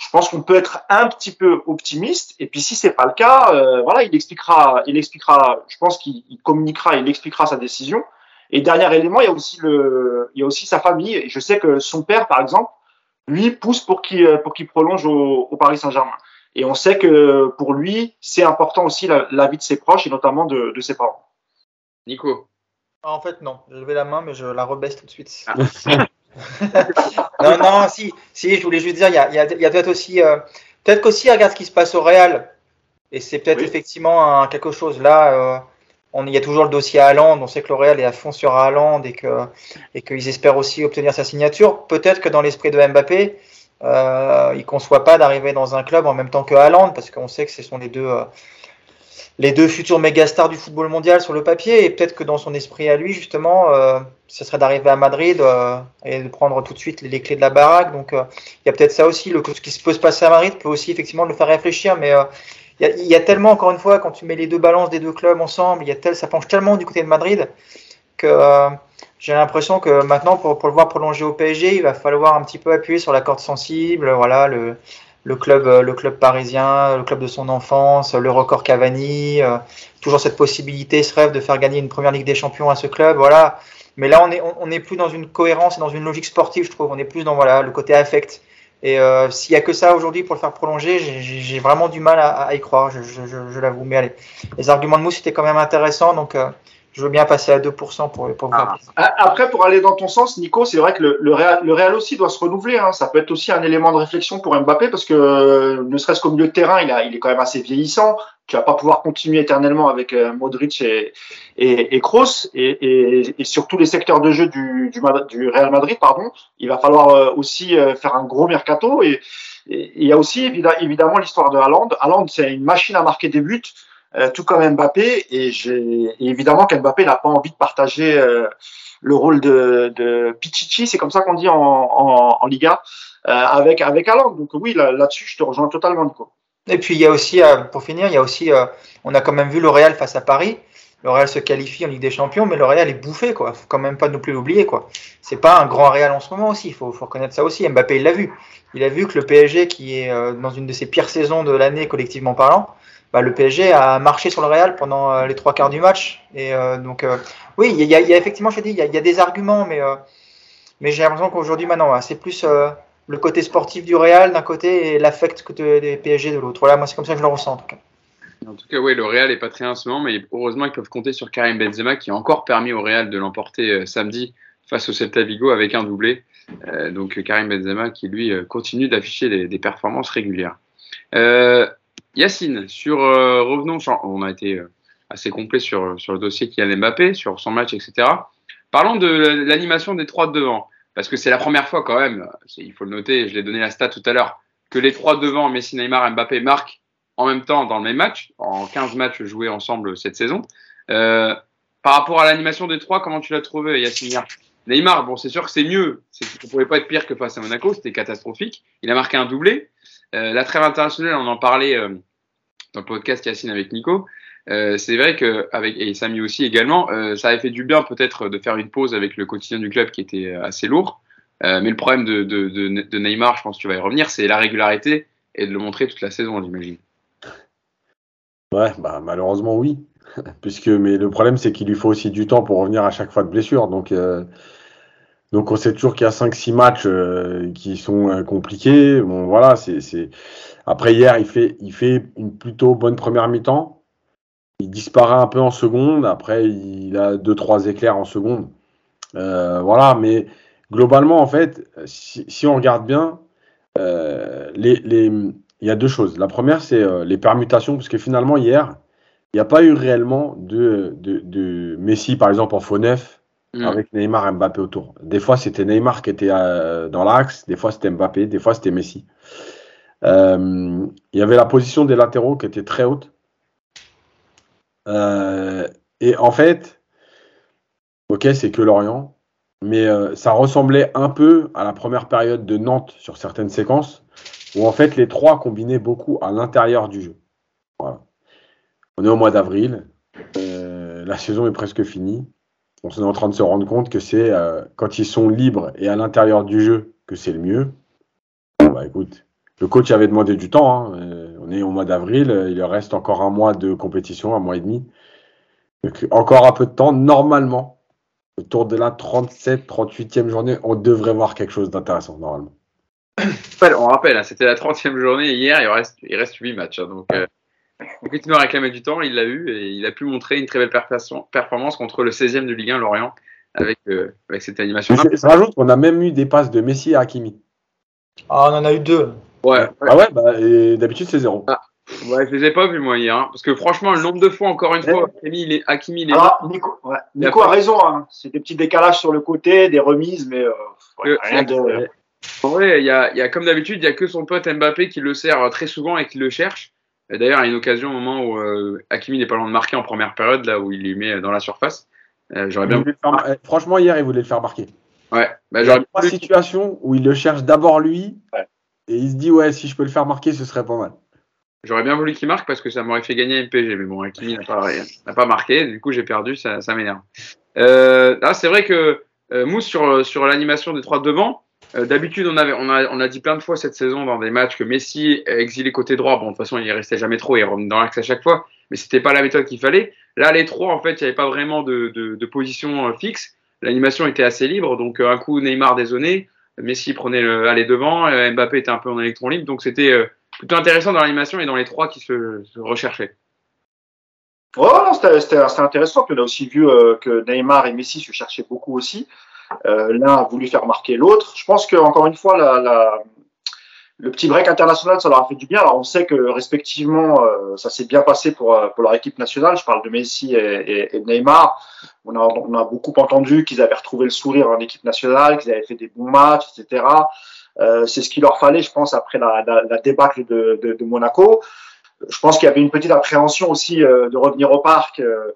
Je pense qu'on peut être un petit peu optimiste. Et puis si c'est pas le cas, euh, voilà, il expliquera, il expliquera. Je pense qu'il communiquera, il expliquera sa décision. Et dernier élément, il y a aussi le, il y a aussi sa famille. Et je sais que son père, par exemple, lui pousse pour qu'il pour qu'il prolonge au, au Paris Saint-Germain. Et on sait que pour lui, c'est important aussi la, la, vie de ses proches et notamment de, de ses parents. Nico. En fait, non. Je levais la main, mais je la rebaisse tout de suite. Ah. non, non, si, si, je voulais juste dire, il y a, a, peut-être aussi, euh, peut-être qu'aussi, regarde ce qui se passe au Real. Et c'est peut-être oui. effectivement un, quelque chose là. Euh, on, il y a toujours le dossier Haaland. On sait que le Real est à fond sur Haaland et que et qu'ils espèrent aussi obtenir sa signature. Peut-être que dans l'esprit de Mbappé, euh, il ne conçoit pas d'arriver dans un club en même temps que Haaland parce qu'on sait que ce sont les deux les deux futurs méga stars du football mondial sur le papier et peut-être que dans son esprit à lui justement euh, ce serait d'arriver à Madrid euh, et de prendre tout de suite les, clés de la baraque. Donc euh, il y a peut-être ça aussi ce qui peut se passer à Madrid peut aussi effectivement le faire réfléchir mais il y, a, tellement encore une fois quand tu mets les deux balances des deux clubs ensemble y a tel ça penche tellement du côté de Madrid que j'ai l'impression que maintenant pour, pour le voir prolonger au PSG il va falloir un petit peu appuyer sur la corde sensible voilà le le club, le club parisien, le club de son enfance, le record Cavani, euh, toujours cette possibilité, ce rêve de faire gagner une première Ligue des Champions à ce club, voilà. Mais là, on est, on n'est plus dans une cohérence et dans une logique sportive, je trouve. On est plus dans voilà le côté affect. Et euh, s'il y a que ça aujourd'hui pour le faire prolonger, j'ai vraiment du mal à, à y croire. Je, je, je, je l'avoue. Mais allez, les arguments de Mousse étaient quand même intéressants, donc. Euh, je veux bien passer à 2% pour, pour ah. Après, pour aller dans ton sens, Nico, c'est vrai que le, le, Real, le Real aussi doit se renouveler. Hein. Ça peut être aussi un élément de réflexion pour Mbappé parce que euh, ne serait-ce qu'au milieu de terrain, il, a, il est quand même assez vieillissant. Tu vas pas pouvoir continuer éternellement avec euh, Modric et, et, et Kroos et, et, et, sur tous les secteurs de jeu du, du, du Real Madrid, pardon. Il va falloir euh, aussi faire un gros mercato et il y a aussi évidemment l'histoire de Haaland. Haaland, c'est une machine à marquer des buts. Euh, tout comme Mbappé. Et, j'ai évidemment qu'Mbappé n'a pas envie de partager euh, le rôle de, Pichichi, c'est comme ça qu'on dit en, Liga, euh, avec avec Haaland. Donc oui, là-dessus, là je te rejoins totalement. Et puis il y a aussi, pour finir, il y a aussi, on a quand même vu le Real face à Paris. Le Real se qualifie en Ligue des Champions, mais le Real est bouffé, quoi. Faut quand même pas non plus l'oublier, quoi. C'est pas un grand Real en ce moment aussi. Il faut, faut, reconnaître ça aussi. Mbappé, il l'a vu. Il a vu que le PSG, qui est dans une de ses pires saisons de l'année collectivement parlant, bah, le PSG a marché sur le Real pendant euh, les trois quarts du match. Et euh, donc, euh, oui, il y, a effectivement, je te dis, il y, a des arguments, mais, mais j'ai l'impression qu'aujourd'hui, maintenant, c'est plus le côté sportif du Real d'un côté et l'affect des PSG de l'autre. Voilà, moi, c'est comme ça que je le ressens en tout cas. En tout cas, oui, le Real est pas très en ce moment, mais heureusement ils peuvent compter sur Karim Benzema qui a encore permis au Real de l'emporter samedi face au Celta Vigo avec un doublé. donc Karim Benzema qui lui continue d'afficher des, performances régulières. Yacine, sur euh, revenons, on a été euh, assez complet sur, sur le dossier Kylian Mbappé, sur son match, etc. Parlons de l'animation des trois de devant, parce que c'est la première fois quand même, il faut le noter, je l'ai donné la stat tout à l'heure, que les trois devant, Messi, Neymar Mbappé, marquent en même temps dans le même match, en 15 matchs joués ensemble cette saison. Euh, par rapport à l'animation des trois, comment tu l'as trouvé, Yacine Neymar, bon, c'est sûr que c'est mieux, ça ne pouvait pas être pire que face à Monaco, c'était catastrophique. Il a marqué un doublé. Euh, la trêve internationale, on en parlait euh, dans le podcast Yacine avec Nico. Euh, c'est vrai que avec et Samy aussi également, ça avait fait du bien peut-être de faire une pause avec le quotidien du club qui était assez lourd. mais le problème de, Neymar, je pense que tu vas y revenir, c'est la régularité et de le montrer toute la saison, j'imagine. Ouais, bah malheureusement oui, puisque mais le problème c'est qu'il lui faut aussi du temps pour revenir à chaque fois de blessure, donc donc on sait toujours qu'il y a 5-6 matchs euh, qui sont euh, compliqués. Bon voilà, c'est après hier il fait il fait une plutôt bonne première mi-temps. Il disparaît un peu en seconde. Après il a deux trois éclairs en seconde. Euh, voilà, mais globalement en fait, si, on regarde bien, les, les, il y a deux choses. La première c'est les permutations parce que finalement hier il n'y a pas eu réellement de, de, de Messi par exemple en faux neuf Mm. avec Neymar et Mbappé autour. Des fois, c'était Neymar qui était euh, dans l'axe, des fois, c'était Mbappé, des fois, c'était Messi. Euh, il y avait la position des latéraux qui était très haute. Euh, et en fait, ok, c'est que Lorient, mais ça ressemblait un peu à la première période de Nantes sur certaines séquences, où en fait les trois combinaient beaucoup à l'intérieur du jeu. On est au mois d'avril, la saison est presque finie on est en train de se rendre compte que c'est euh, quand ils sont libres et à l'intérieur du jeu que c'est le mieux. bah écoute, le coach avait demandé du temps. Hein, euh, on est au mois d'avril, euh, il reste encore un mois de compétition, un mois et demi. Donc, encore un peu de temps. Normalement, autour de la 37, 38e journée, on devrait voir quelque chose d'intéressant, normalement. On rappelle, hein, c'était la 30e journée hier, il reste, il reste 8 matchs. Hein, donc, il continue à réclamer du temps, il l'a eu et il a pu montrer une très belle performance contre le 16e de Ligue 1, Lorient, avec, euh, avec cette animation. Je, rajoute qu'on a même eu des passes de Messi à Hakimi. Ah, on en a eu deux. Ouais. Ah ouais, bah, d'habitude c'est zéro. Ah. Ouais, je les ai pas vus moi hier, hein, parce que franchement, le nombre de fois, encore une fois, Hakimi, il est, Hakimi, il est ah, Nico, ouais. Nico a, raison, hein. c'est des petits décalages sur le côté, des remises, mais euh, rien de. En vrai, il y a, y a, comme d'habitude, il y a que son pote Mbappé qui le sert très souvent et qui le cherche. D'ailleurs, a une occasion au moment où euh, Hakimi n'est pas loin de marquer en première période, là où il lui met dans la surface. Euh, j'aurais bien. Eh, franchement, hier, il voulait le faire marquer. Ouais. Bah, il y a une situation où il le cherche d'abord lui, et il se dit ouais, si je peux le faire marquer, ce serait pas mal. J'aurais bien voulu qu'il marque parce que ça m'aurait fait gagner MPG, mais bon, Hakimi n'a pas, pas, marqué, du coup j'ai perdu, ça, ça m'énerve. Euh, c'est vrai que euh, Mousse sur, sur l'animation des trois devant, euh, d'habitude, on, on, a, on a dit plein de fois cette saison dans des matchs que Messi exilé côté droit. Bon, de toute façon, il restait jamais trop, il revenait dans l'axe à chaque fois, mais c'était pas la méthode qu'il fallait. Là, les trois, en fait, il n'y avait pas vraiment de, de, position euh, fixe. L'animation était assez libre, donc euh, un coup Neymar dézonné, Messi prenait le aller devant, Mbappé était un peu en électron libre, donc c'était plutôt intéressant dans l'animation et dans les trois qui se, recherchaient. Oh, c'était intéressant. On a aussi vu que Neymar et Messi se cherchaient beaucoup aussi. Euh, l'un a voulu faire marquer l'autre. Je pense que encore une fois, la, la, le petit break international, ça leur a fait du bien. Alors on sait que respectivement, euh, ça s'est bien passé pour, euh, pour leur équipe nationale. Je parle de Messi et, et, Neymar. On a, on a beaucoup entendu qu'ils avaient retrouvé le sourire en équipe nationale, qu'ils avaient fait des bons matchs, etc. Euh, c'est ce qu'il leur fallait, je pense, après la, la, la débâcle de, de, de, Monaco. Je pense qu'il y avait une petite appréhension aussi de revenir au parc. Euh,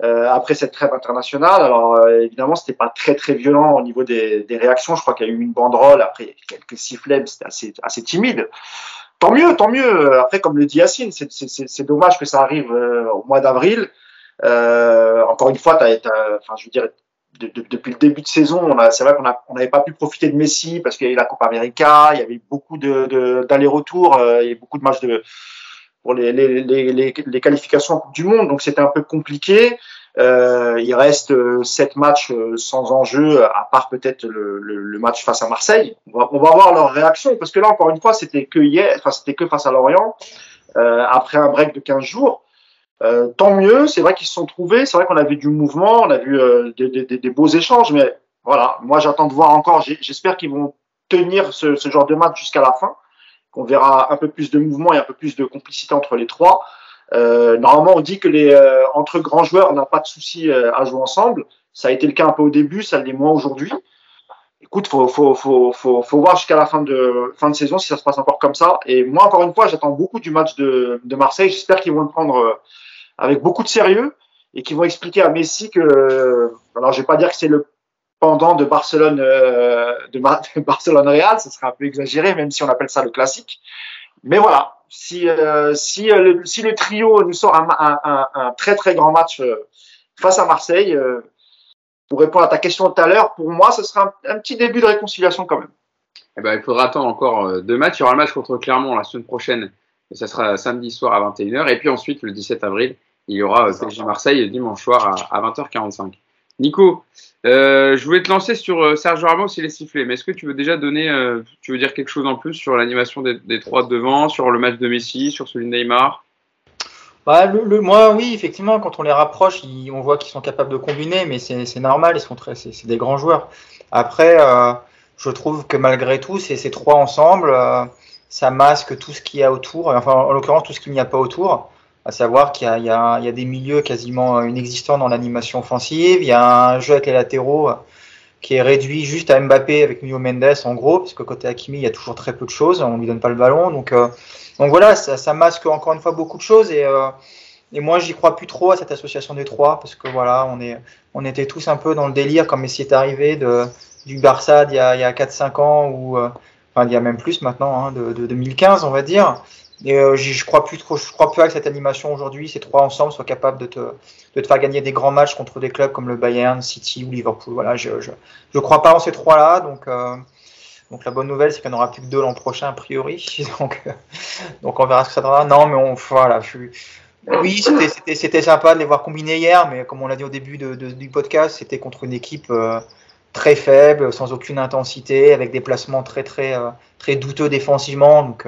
après cette trêve internationale. Alors euh, évidemment, c'était pas très très violent au niveau des, des réactions. Je crois qu'il y a eu une banderole. Après, quelques sifflets, c'était assez assez timide. tant mieux, tant mieux. Après, comme le dit Yacine, c'est dommage que ça arrive au mois d'avril. encore une fois, as, enfin, je veux dire, depuis le début de saison, c'est vrai qu'on n'avait pas pu profiter de Messi parce qu'il y avait la Copa América, il y avait beaucoup d'allers-retours, il y avait beaucoup de matchs de, pour les, les, les, les qualifications du Monde, donc c'était un peu compliqué. Euh, il reste euh, sept matchs euh, sans enjeu, à part peut-être le, le, match face à Marseille. On va, on va, voir leur réaction, parce que là, encore une fois, c'était que hier, enfin, c'était que face à Lorient, euh, après un break de 15 jours. Euh, tant mieux, c'est vrai qu'ils se sont trouvés, c'est vrai qu'on a vu du mouvement, on a vu des, des, des, beaux échanges, mais voilà, moi j'attends de voir encore, j'espère qu'ils vont tenir ce, ce, genre de match jusqu'à la fin, qu'on verra un peu plus de mouvement et un peu plus de complicité entre les trois. Euh, normalement, on dit que les euh, entre grands joueurs, on n'a pas de souci euh, à jouer ensemble. Ça a été le cas un peu au début, ça l'est moins aujourd'hui. Écoute, faut faut faut faut, voir jusqu'à la fin de fin de saison si ça se passe encore comme ça. Et moi, encore une fois, j'attends beaucoup du match de, de Marseille. J'espère qu'ils vont le prendre avec beaucoup de sérieux et qu'ils vont expliquer à Messi que, alors je vais pas dire que c'est le pendant de Barcelone de, Barcelone Real, ce serait un peu exagéré, même si on appelle ça le classique. Mais voilà, si, euh, si, euh, le, si le trio nous sort un, un, un, très très grand match euh, face à Marseille, pour répondre à ta question tout à l'heure, pour moi, ce sera un, petit début de réconciliation quand même. Eh ben, il faudra attendre encore deux matchs. Il y aura le match contre Clermont la semaine prochaine, et ça sera samedi soir à 21h. Et puis ensuite, le 17 avril, il y aura PSG Marseille dimanche soir à, à 20h45. Nico, euh, je voulais te lancer sur euh, Sergio Ramos et les sifflets, mais est-ce que tu veux déjà donner, euh, tu veux dire quelque chose en plus sur l'animation des, trois devant, sur le match de Messi, sur celui de Neymar? Bah, Moi, oui, effectivement, quand on les rapproche, on voit qu'ils sont capables de combiner, mais c'est normal, ils sont très, c'est des grands joueurs. Après, je trouve que malgré tout, ces trois ensemble, ça masque tout ce qu'il y a autour, enfin, en l'occurrence, tout ce qu'il n'y a pas autour à savoir qu'il y, y, y, a des milieux quasiment inexistants dans l'animation offensive, il y a un jeu avec les latéraux euh, qui est réduit juste à Mbappé avec Nuno Mendes en gros, parce que côté Hakimi, il y a toujours très peu de choses, on lui donne pas le ballon, donc, euh, donc voilà, ça, ça, masque encore une fois beaucoup de choses, et, euh, et moi j'y crois plus trop à cette association des trois, parce que voilà, on, est, on était tous un peu dans le délire quand Messi est arrivé de, du Barça d'il y a, a 4-5 ans, ou enfin il y a même plus maintenant, hein, de, de 2015 on va dire, et euh, je crois plus trop, je à cette animation aujourd'hui, ces trois ensemble, soient capables de te, faire gagner des grands matchs contre des clubs comme le Bayern, City ou Liverpool. Voilà, je, je, je crois pas en ces trois-là, donc. Euh, la bonne nouvelle, c'est qu'il n'y en aura plus que deux l'an prochain a priori. Donc, euh, donc on verra ce que ça donnera. Non, mais voilà. Oui, c'était sympa de les voir combiner hier, mais comme on l'a dit au début du podcast, c'était contre une équipe euh, très faible, sans aucune intensité, avec des placements très très très douteux défensivement. Donc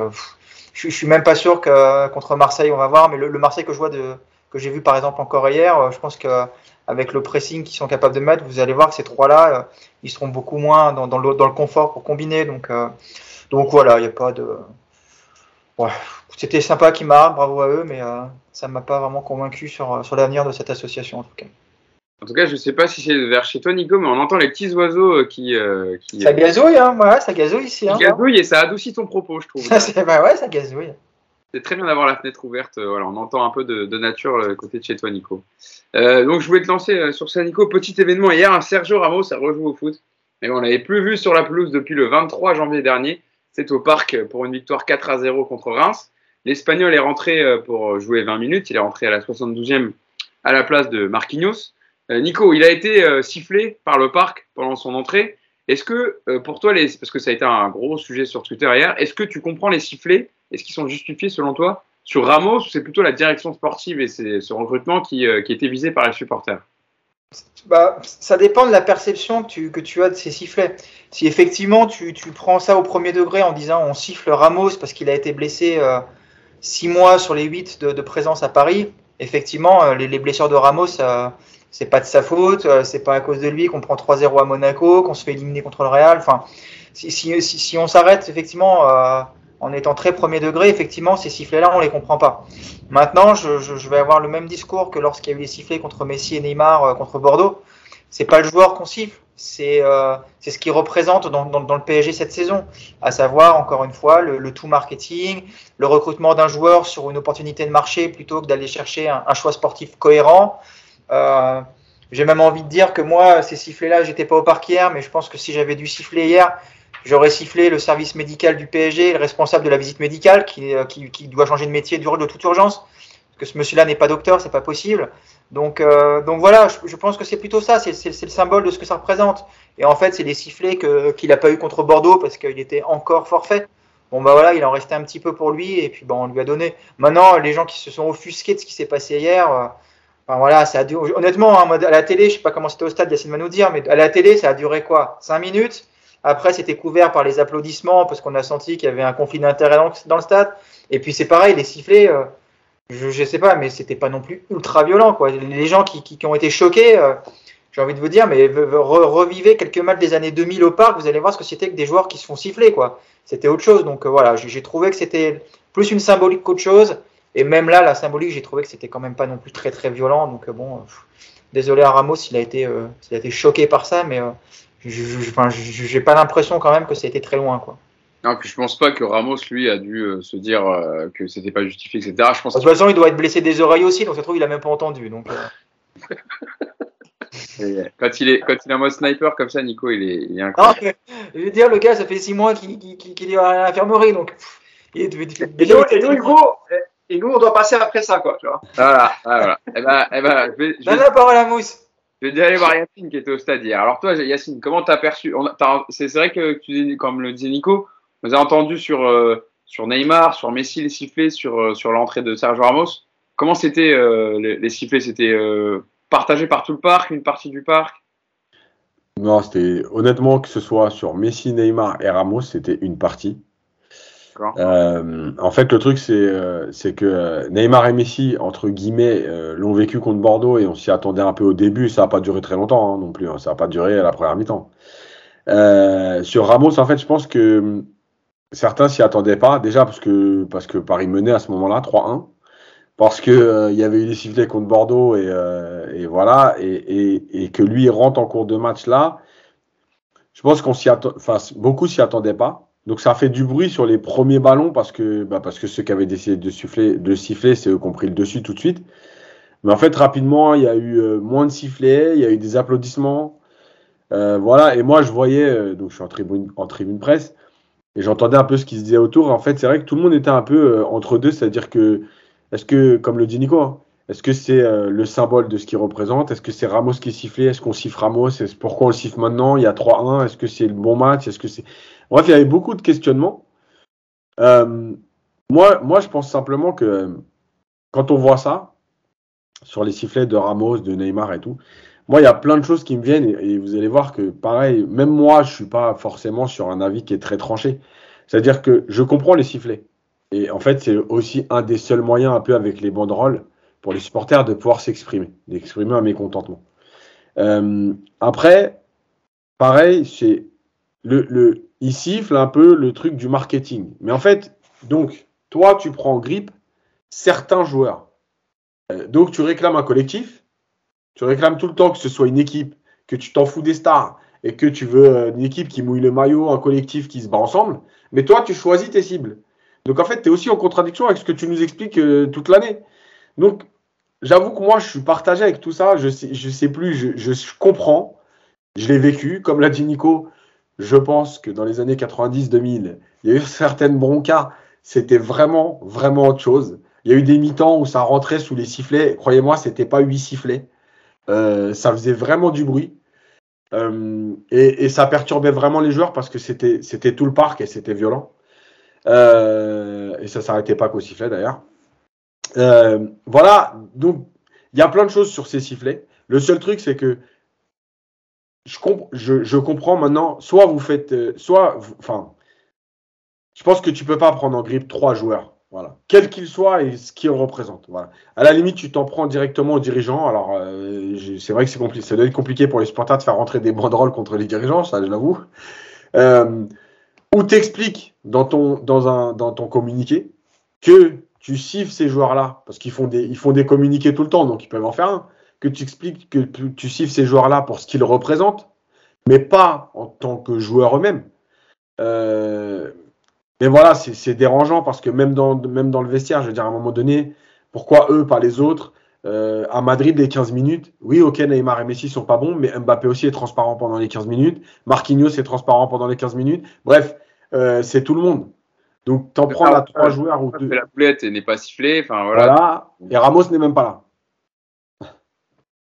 je, je suis même pas sûr que contre Marseille on va voir, mais le, le Marseille que je vois de que j'ai vu par exemple encore hier, euh, je pense que avec le pressing qu'ils sont capables de mettre, vous allez voir que ces trois-là, euh, ils seront beaucoup moins dans, le, confort pour combiner. Donc, euh, voilà, il n'y a pas de. Ouais. C'était sympa qui marque, bravo à eux, mais ça ne m'a pas vraiment convaincu sur l'avenir de cette association en tout cas. En tout cas, je ne sais pas si c'est vers chez toi, Nico, mais on entend les petits oiseaux qui. Euh, qui ça gazouille, hein, ouais, ça gazouille ici. Ça hein, gazouille et ça adoucit ton propos, je trouve. bah ouais, ça gazouille. C'est très bien d'avoir la fenêtre ouverte. Euh, voilà, on entend un peu de, de nature le côté de chez toi, Nico. Euh, donc, je voulais te lancer euh, sur ça, Nico. Petit événement hier, Sergio Ramos a rejoué au foot. Mais on l'avait plus vu sur la pelouse depuis le 23 janvier dernier. C'est au parc pour une victoire 4 à 0 contre Reims. L'Espagnol est rentré pour jouer 20 minutes. Il est rentré à la 72e à la place de Marquinhos. Nico, il a été sifflé par le parc pendant son entrée. Est-ce que pour toi, parce que ça a été un gros sujet sur Twitter hier, est-ce que tu comprends les sifflets? Est-ce qu'ils sont justifiés selon toi sur Ramos ou c'est plutôt la direction sportive et ce recrutement qui, euh, qui était visé par les supporters? Bah, ça dépend de la perception que tu, as de ces sifflets. Si effectivement tu, prends ça au premier degré en disant on siffle Ramos parce qu'il a été blessé euh, six mois sur les huit de, de, présence à Paris, effectivement euh, les, les, blessures de Ramos, euh, c'est pas de sa faute, euh, c'est pas à cause de lui qu'on prend 3-0 à Monaco, qu'on se fait éliminer contre le Real. Enfin, si, si, si, si on s'arrête effectivement euh, en étant très premier degré, effectivement, ces sifflets-là, on les comprend pas. Maintenant, je, je, je, vais avoir le même discours que lorsqu'il y a eu les sifflets contre Messi et Neymar euh, contre Bordeaux. C'est pas le joueur qu'on siffle, c'est euh, ce qu'il représente dans, dans, dans, le PSG cette saison, à savoir, encore une fois, le, le tout marketing, le recrutement d'un joueur sur une opportunité de marché plutôt que d'aller chercher un, un, choix sportif cohérent. Euh, J'ai même envie de dire que moi, ces sifflets-là, j'étais pas au parc hier, mais je pense que si j'avais dû siffler hier, j'aurais sifflé le service médical du PSG, le responsable de la visite médicale qui, euh, doit changer de métier de toute urgence. Parce que ce monsieur-là n'est pas docteur, c'est pas possible. Donc, euh, donc voilà, je, pense que c'est plutôt ça, c'est le symbole de ce que ça représente. Et en fait, c'est des sifflets qu'il n'a pas eu contre Bordeaux parce qu'il était encore forfait. Bon, bah voilà, il en restait un petit peu pour lui et puis bon, on lui a donné. Maintenant, les gens qui se sont offusqués de ce qui s'est passé hier, enfin voilà, ça a duré. Honnêtement, hein, à la télé, je sais pas comment c'était au stade, Yacine va nous dire, mais à la télé, ça a duré quoi? 5 minutes? Après, c'était couvert par les applaudissements parce qu'on a senti qu'il y avait un conflit d'intérêt dans, le stade. Et puis c'est pareil, les sifflets. Euh, je, je sais pas, mais c'était pas non plus ultra violent, quoi. Les gens qui, qui, ont été choqués, euh, j'ai envie de vous dire, mais revivez quelques matchs des années 2000 au parc, vous allez voir ce que c'était que des joueurs qui se font siffler, quoi. C'était autre chose. Donc euh, voilà, j'ai trouvé que c'était plus une symbolique qu'autre chose. Et même là, la symbolique, j'ai trouvé que c'était quand même pas non plus très très violent. Donc euh, bon, désolé à Ramos s'il a été, a été choqué par ça, mais je n'ai pas l'impression quand même que ça a été très loin, quoi. Non, puis je pense pas que Ramos, lui, a dû euh, se dire euh, que c'était pas justifié, etc. Je pense de toute façon, il doit être blessé des oreilles aussi, donc ça trouve il a même pas entendu. Donc, euh. quand, il est, quand il est en mode sniper comme ça, Nico, il est, il est incroyable. Non, je veux dire, le gars, ça fait six mois qu'il est à l'infirmerie, donc. Il est, et, nous, et nous, Hugo, et nous, on doit passer après ça, quoi, tu vois. Voilà, voilà. Eh ben, eh ben, je vais, je Donne la parole à Mousse. Je vais déjà aller voir Yacine qui était au stade hier. Alors toi, Yacine, comment t'as perçu C'est vrai que tu comme le disait Nico, vous avez entendu sur, euh, sur Neymar, sur Messi les sifflets, sur, euh, sur l'entrée de Sergio Ramos. Comment c'était euh, les, les, sifflets? C'était partagé par tout le parc, une partie du parc? Non, c'était honnêtement que ce soit sur Messi, Neymar et Ramos, c'était une partie. Euh, en fait, le truc, c'est que Neymar et Messi, entre guillemets, l'ont vécu contre Bordeaux et on s'y attendait un peu au début. Ça n'a pas duré très longtemps hein, non plus. Hein, ça n'a pas duré à la première mi-temps. sur Ramos, en fait, je pense que certains s'y attendaient pas, déjà parce que, Paris menait à ce moment-là 3-1, parce qu'il euh, il y avait eu des sifflets contre Bordeaux et, euh, voilà, et, que lui rentre en cours de match là. Je pense qu'on s'y enfin, beaucoup s'y attendaient pas. Donc ça a fait du bruit sur les premiers ballons parce que, bah, parce que ceux qui avaient décidé de, siffler, de siffler, c'est eux qui ont pris le dessus tout de suite. Mais en fait, rapidement, il y a eu euh, moins de sifflets, il y a eu des applaudissements. voilà, et moi je voyais, donc je suis en tribune, en tribune presse, et j'entendais un peu ce qui se disait autour. En fait, c'est vrai que tout le monde était un peu euh, entre deux, c'est-à-dire que, est-ce que, comme le dit Nico, hein, est-ce que c'est euh, le symbole de ce qu'il représente? Est-ce que c'est Ramos qui est sifflé? Est-ce qu'on siffle Ramos? Est Pourquoi on le siffle maintenant? Il y a 3-1. Est-ce que c'est le bon match? Est-ce que c'est Bref, il y avait beaucoup de questionnements. Euh, moi, moi, je pense simplement que quand on voit ça, sur les sifflets de Ramos, de Neymar et tout, moi, il y a plein de choses qui me viennent et, vous allez voir que, pareil, même moi, je suis pas forcément sur un avis qui est très tranché. C'est-à-dire que je comprends les sifflets. Et en fait, c'est aussi un des seuls moyens, un peu avec les banderoles, pour les supporters de pouvoir s'exprimer, d'exprimer un mécontentement. Euh, après, pareil, c'est le, le, il siffle un peu le truc du marketing. Mais en fait, donc, toi, tu prends en grippe certains joueurs. Euh, donc, tu réclames un collectif tu réclames tout le temps que ce soit une équipe, que tu t'en fous des stars et que tu veux euh, une équipe qui mouille le maillot, un collectif qui se bat ensemble. Mais toi, tu choisis tes cibles. Donc en fait, tu es aussi en contradiction avec ce que tu nous expliques toute l'année. Donc j'avoue que moi, je suis partagé avec tout ça. Je sais, je sais plus, je, comprends. Je l'ai vécu. Comme l'a dit Nico, je pense que dans les années 90-2000, il y a eu certaines broncas. C'était vraiment, vraiment autre chose. Il y a eu des mi-temps où ça rentrait sous les sifflets. Croyez-moi, c'était pas huit sifflets. Euh, ça faisait vraiment du bruit. Euh, et, ça perturbait vraiment les joueurs parce que c'était, tout le parc et c'était violent. Euh, et ça s'arrêtait pas qu'au sifflet d'ailleurs. Euh, voilà, donc il y a plein de choses sur ces sifflets. Le seul truc, c'est que je, comp je, je, comprends maintenant, soit vous faites, euh, soit, enfin, je pense que tu peux pas prendre en grippe trois joueurs. Voilà. Quel qu'il soit et ce qu'il représente. Voilà. À la limite, tu t'en prends directement aux dirigeants. Alors, euh, c'est vrai que c'est compliqué. Ça doit être compliqué pour les supporters de faire rentrer des banderoles contre les dirigeants, ça, je l'avoue. Ou t'expliques dans ton, dans, un, dans ton communiqué que tu siffles ces joueurs-là, parce qu'ils font, des, communiqués tout le temps, donc ils peuvent en faire un. Que tu expliques que tu, tu siffles ces joueurs-là pour ce qu'ils représentent, mais pas en tant que joueurs eux-mêmes. Euh, mais voilà, c'est dérangeant parce que même dans, même dans le vestiaire, je veux dire, à un moment donné, pourquoi eux, pas les autres Euh, à Madrid, les 15 minutes, oui, ok, Neymar et Messi sont pas bons, mais Mbappé aussi est transparent pendant les 15 minutes. Marquinhos est transparent pendant les 15 minutes. Bref, euh, c'est tout le monde. Donc, t'en prends à trois joueurs ou deux. La boulette et n'est pas sifflé. Enfin, voilà. voilà. Et Ramos n'est même pas là.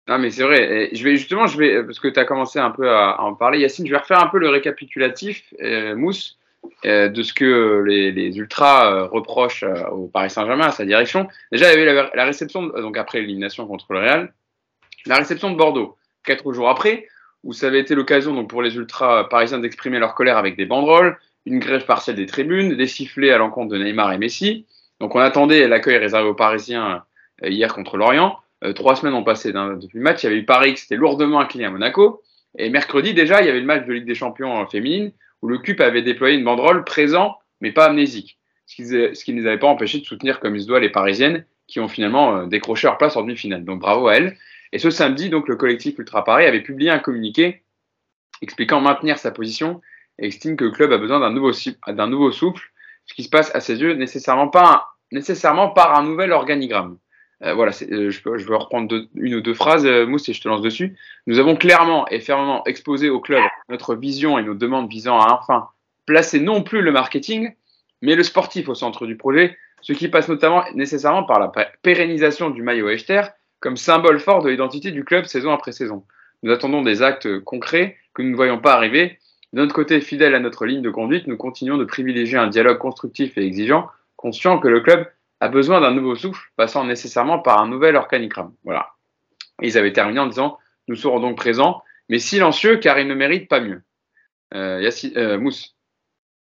Non, mais c'est vrai. Et je vais justement, je vais, parce que tu as commencé un peu à, en parler, Yacine, je vais refaire un peu le récapitulatif, euh, Mousse, euh, de ce que les, les Ultras euh, reprochent au Paris Saint-Germain, à sa direction. Déjà, il y avait la, la réception, donc après l'élimination contre le Real, la réception de Bordeaux, quatre jours après, où ça avait été l'occasion donc pour les Ultras parisiens d'exprimer leur colère avec des banderoles, une grève partielle des tribunes, des sifflets à l'encontre de Neymar et Messi. Donc on attendait l'accueil réservé aux Parisiens hier contre l'Orient. Euh, trois semaines ont passé depuis le match. Il y avait eu Paris qui s'était lourdement incliné à Monaco. Et mercredi, déjà, il y avait le match de Ligue des Champions euh, féminine où le CUP avait déployé une banderole présent, mais pas amnésique. Ce qui, ne les avait pas empêchés de soutenir comme il se doit les Parisiennes qui ont finalement euh, décroché leur place en demi-finale. Donc bravo à elles. Et ce samedi, donc, le collectif Ultra Paris avait publié un communiqué expliquant maintenir sa position et estime que le club a besoin d'un nouveau, d'un nouveau souffle, ce qui se passe à ses yeux nécessairement, pas nécessairement par un nouvel organigramme. Euh, voilà, euh, je, peux, je veux reprendre une ou deux phrases, euh, Mousse, et je te lance dessus. Nous avons clairement et fermement exposé au club notre vision et nos demandes visant à enfin placer non plus le marketing, mais le sportif au centre du projet, ce qui passe notamment nécessairement par la pérennisation du maillot Echter comme symbole fort de l'identité du club saison après saison. Nous attendons des actes concrets que nous ne voyons pas arriver. De notre côté, fidèle à notre ligne de conduite, nous continuons de privilégier un dialogue constructif et exigeant, conscient que le club a besoin d'un nouveau souffle, passant nécessairement par un nouvel organigramme. Voilà. ils avaient terminé en disant Nous serons donc présents, mais silencieux car ils ne méritent pas mieux. Euh, Yassi, euh, Mousse,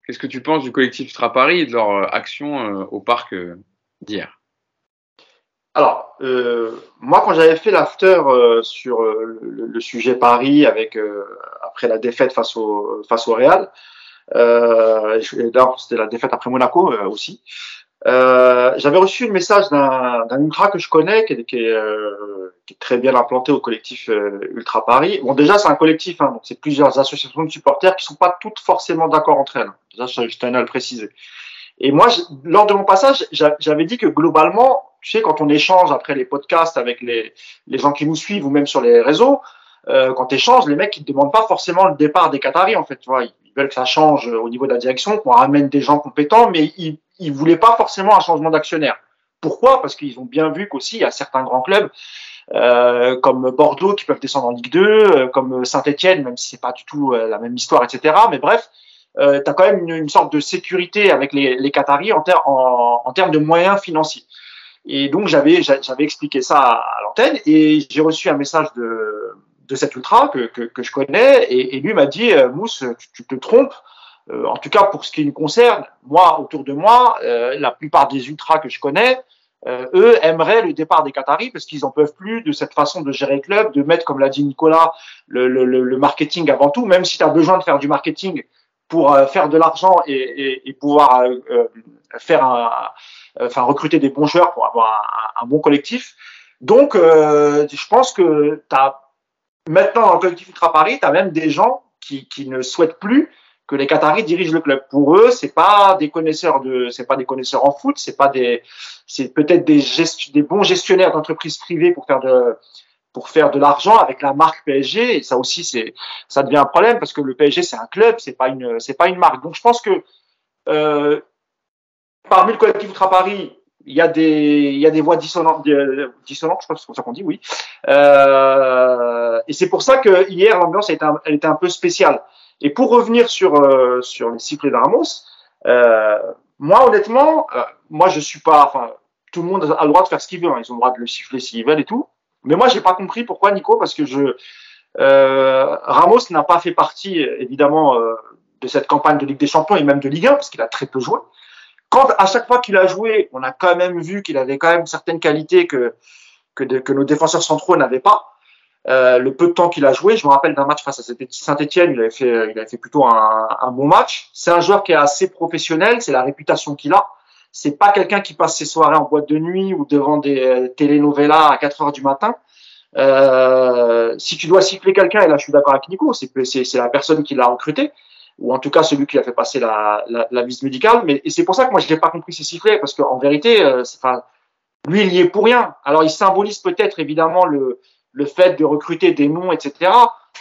qu'est-ce que tu penses du collectif Ultra Paris et de leur euh, action euh, au parc d'hier? Alors, euh, moi, quand j'avais fait l'after sur le, le, sujet Paris, avec après la défaite face au, face au Real, d'ailleurs, c'était la défaite après Monaco aussi. Euh, j'avais reçu le message d'un ultra que je connais, qui est, qui, est, euh, qui est, très bien implanté au collectif euh, Ultra Paris. Bon, déjà, c'est un collectif, hein, donc c'est plusieurs associations de supporters qui sont pas toutes forcément d'accord entre elles. Déjà, je, je tenais à le préciser. Et moi, je, lors de mon passage, j'avais dit que globalement, tu sais, quand on échange après les podcasts avec les, les gens qui nous suivent ou même sur les réseaux, euh, quand tu échanges, les mecs, ils te demandent pas forcément le départ des Qataris, en fait. Tu vois, ils veulent que ça change au niveau de la direction, qu'on ramène des gens compétents, mais ils ils voulaient pas forcément un changement d'actionnaire. Pourquoi? Parce qu'ils ont bien vu qu'aussi il y a certains grands clubs euh, comme Bordeaux qui peuvent descendre en Ligue 2, euh, comme Saint-Etienne, même si c'est pas du tout euh, la même histoire, etc. Mais bref, euh, tu as quand même une, une, sorte de sécurité avec les, les Qataris en, ter en, en, termes de moyens financiers. Et donc j'avais j'avais expliqué ça à, l'antenne et j'ai reçu un message de, de cet ultra que, que, que je connais et, et lui m'a dit Mousse, tu, tu te trompes. Euh, en tout cas, pour ce qui me concerne, moi, autour de moi, euh, la plupart des ultras que je connais, euh, eux aimeraient le départ des Qataris parce qu'ils en peuvent plus de cette façon de gérer le club, de mettre, comme l'a dit Nicolas, le, le, le, marketing avant tout, même si tu as besoin de faire du marketing pour euh, faire de l'argent et, et, et, pouvoir euh, faire un, enfin recruter des bons joueurs pour avoir un, bon collectif. Donc, je pense que as maintenant dans le collectif Ultra Paris, tu as même des gens qui, qui ne souhaitent plus que les Qataris dirigent le club. Pour eux, c'est pas des connaisseurs de, c'est pas des connaisseurs en foot, c'est pas des, c'est peut-être des, des bons gestionnaires d'entreprises privées pour faire de, pour faire de l'argent avec la marque PSG. Et ça aussi, c'est, ça devient un problème parce que le PSG c'est un club, c'est pas une, c'est pas une marque. Donc je pense que euh, parmi le collectif Ultra Paris, il y a des, il y a des voix dissonantes, dissonantes, je crois que c'est comme ça qu'on dit, oui. Euh, et c'est pour ça que hier l'ambiance elle était, un, elle était un peu spéciale. Et pour revenir sur euh, sur les sifflets d'Aramos, euh, moi honnêtement, euh, moi je suis pas, enfin tout le monde a le droit de faire ce qu'il veut, hein, ils ont le droit de le siffler s'ils veulent et tout. Mais moi j'ai pas compris pourquoi Nico, parce que je euh, Ramos n'a pas fait partie évidemment euh, de cette campagne de Ligue des Champions et même de Ligue 1 parce qu'il a très peu joué. Quand à chaque fois qu'il a joué, on a quand même vu qu'il avait quand même certaines qualités que que, que nos défenseurs centraux n'avaient pas. Euh, le peu de temps qu'il a joué, je me rappelle d'un match face à Saint-Etienne, il avait fait, il avait fait plutôt un, un bon match. C'est un joueur qui est assez professionnel, c'est la réputation qu'il a. C'est pas quelqu'un qui passe ses soirées en boîte de nuit ou devant des euh, telenovelas à 4 heures du matin. Euh, si tu dois siffler quelqu'un, et là je suis d'accord avec Nico, c'est c'est la personne qui l'a recruté, ou en tout cas celui qui a fait passer la, la, la visite médicale. Mais c'est pour ça que moi je n'ai pas compris ces sifflets, parce qu'en vérité, euh, enfin, lui, il y est pour rien. Alors, il symbolise peut-être évidemment le, le fait de recruter des noms, etc.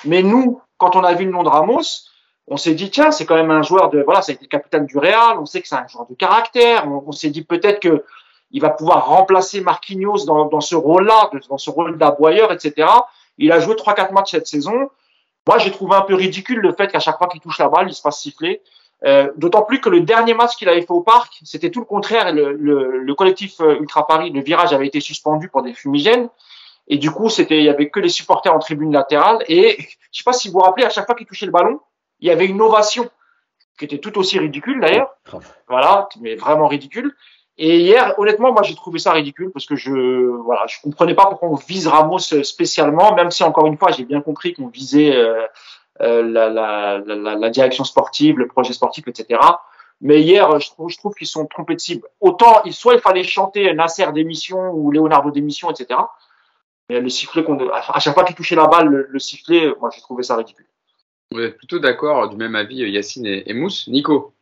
Mais nous, quand on a vu le nom de Ramos, on s'est dit tiens, c'est quand même un joueur de voilà, c'est le capitaine du Real. On sait que c'est un joueur de caractère. On, s'est dit peut-être que il va pouvoir remplacer Marquinhos dans, dans ce rôle-là, dans ce rôle d'aboyeur, etc. Il a joué trois quatre matchs cette saison. Moi, j'ai trouvé un peu ridicule le fait qu'à chaque fois qu'il touche la balle, il se fasse siffler. Euh, D'autant plus que le dernier match qu'il avait fait au parc, c'était tout le contraire. Le, le, le, collectif euh, Ultra Paris, le virage avait été suspendu pour des fumigènes. Et du coup, c'était, il y avait que les supporters en tribune latérale. Et je sais pas si vous vous rappelez, à chaque fois qu'il touchait le ballon, il y avait une ovation qui était tout aussi ridicule d'ailleurs. Voilà, mais vraiment ridicule. Et hier, honnêtement, moi, j'ai trouvé ça ridicule parce que je, voilà, je comprenais pas pourquoi on vise Ramos spécialement, même si encore une fois, j'ai bien compris qu'on visait euh, euh, la, la, la, la, direction sportive, le projet sportif, etc. Mais hier, je trouve, je trouve qu'ils sont trompés de cible. Autant, soit il fallait chanter Nasser d'émission ou Leonardo d'émission, etc. Mais le sifflet qu'on, à chaque fois qu'il touchait la balle, le, sifflet, moi, j'ai trouvé ça ridicule. Oui, plutôt d'accord, du même avis, Yacine et, Mousse. Nico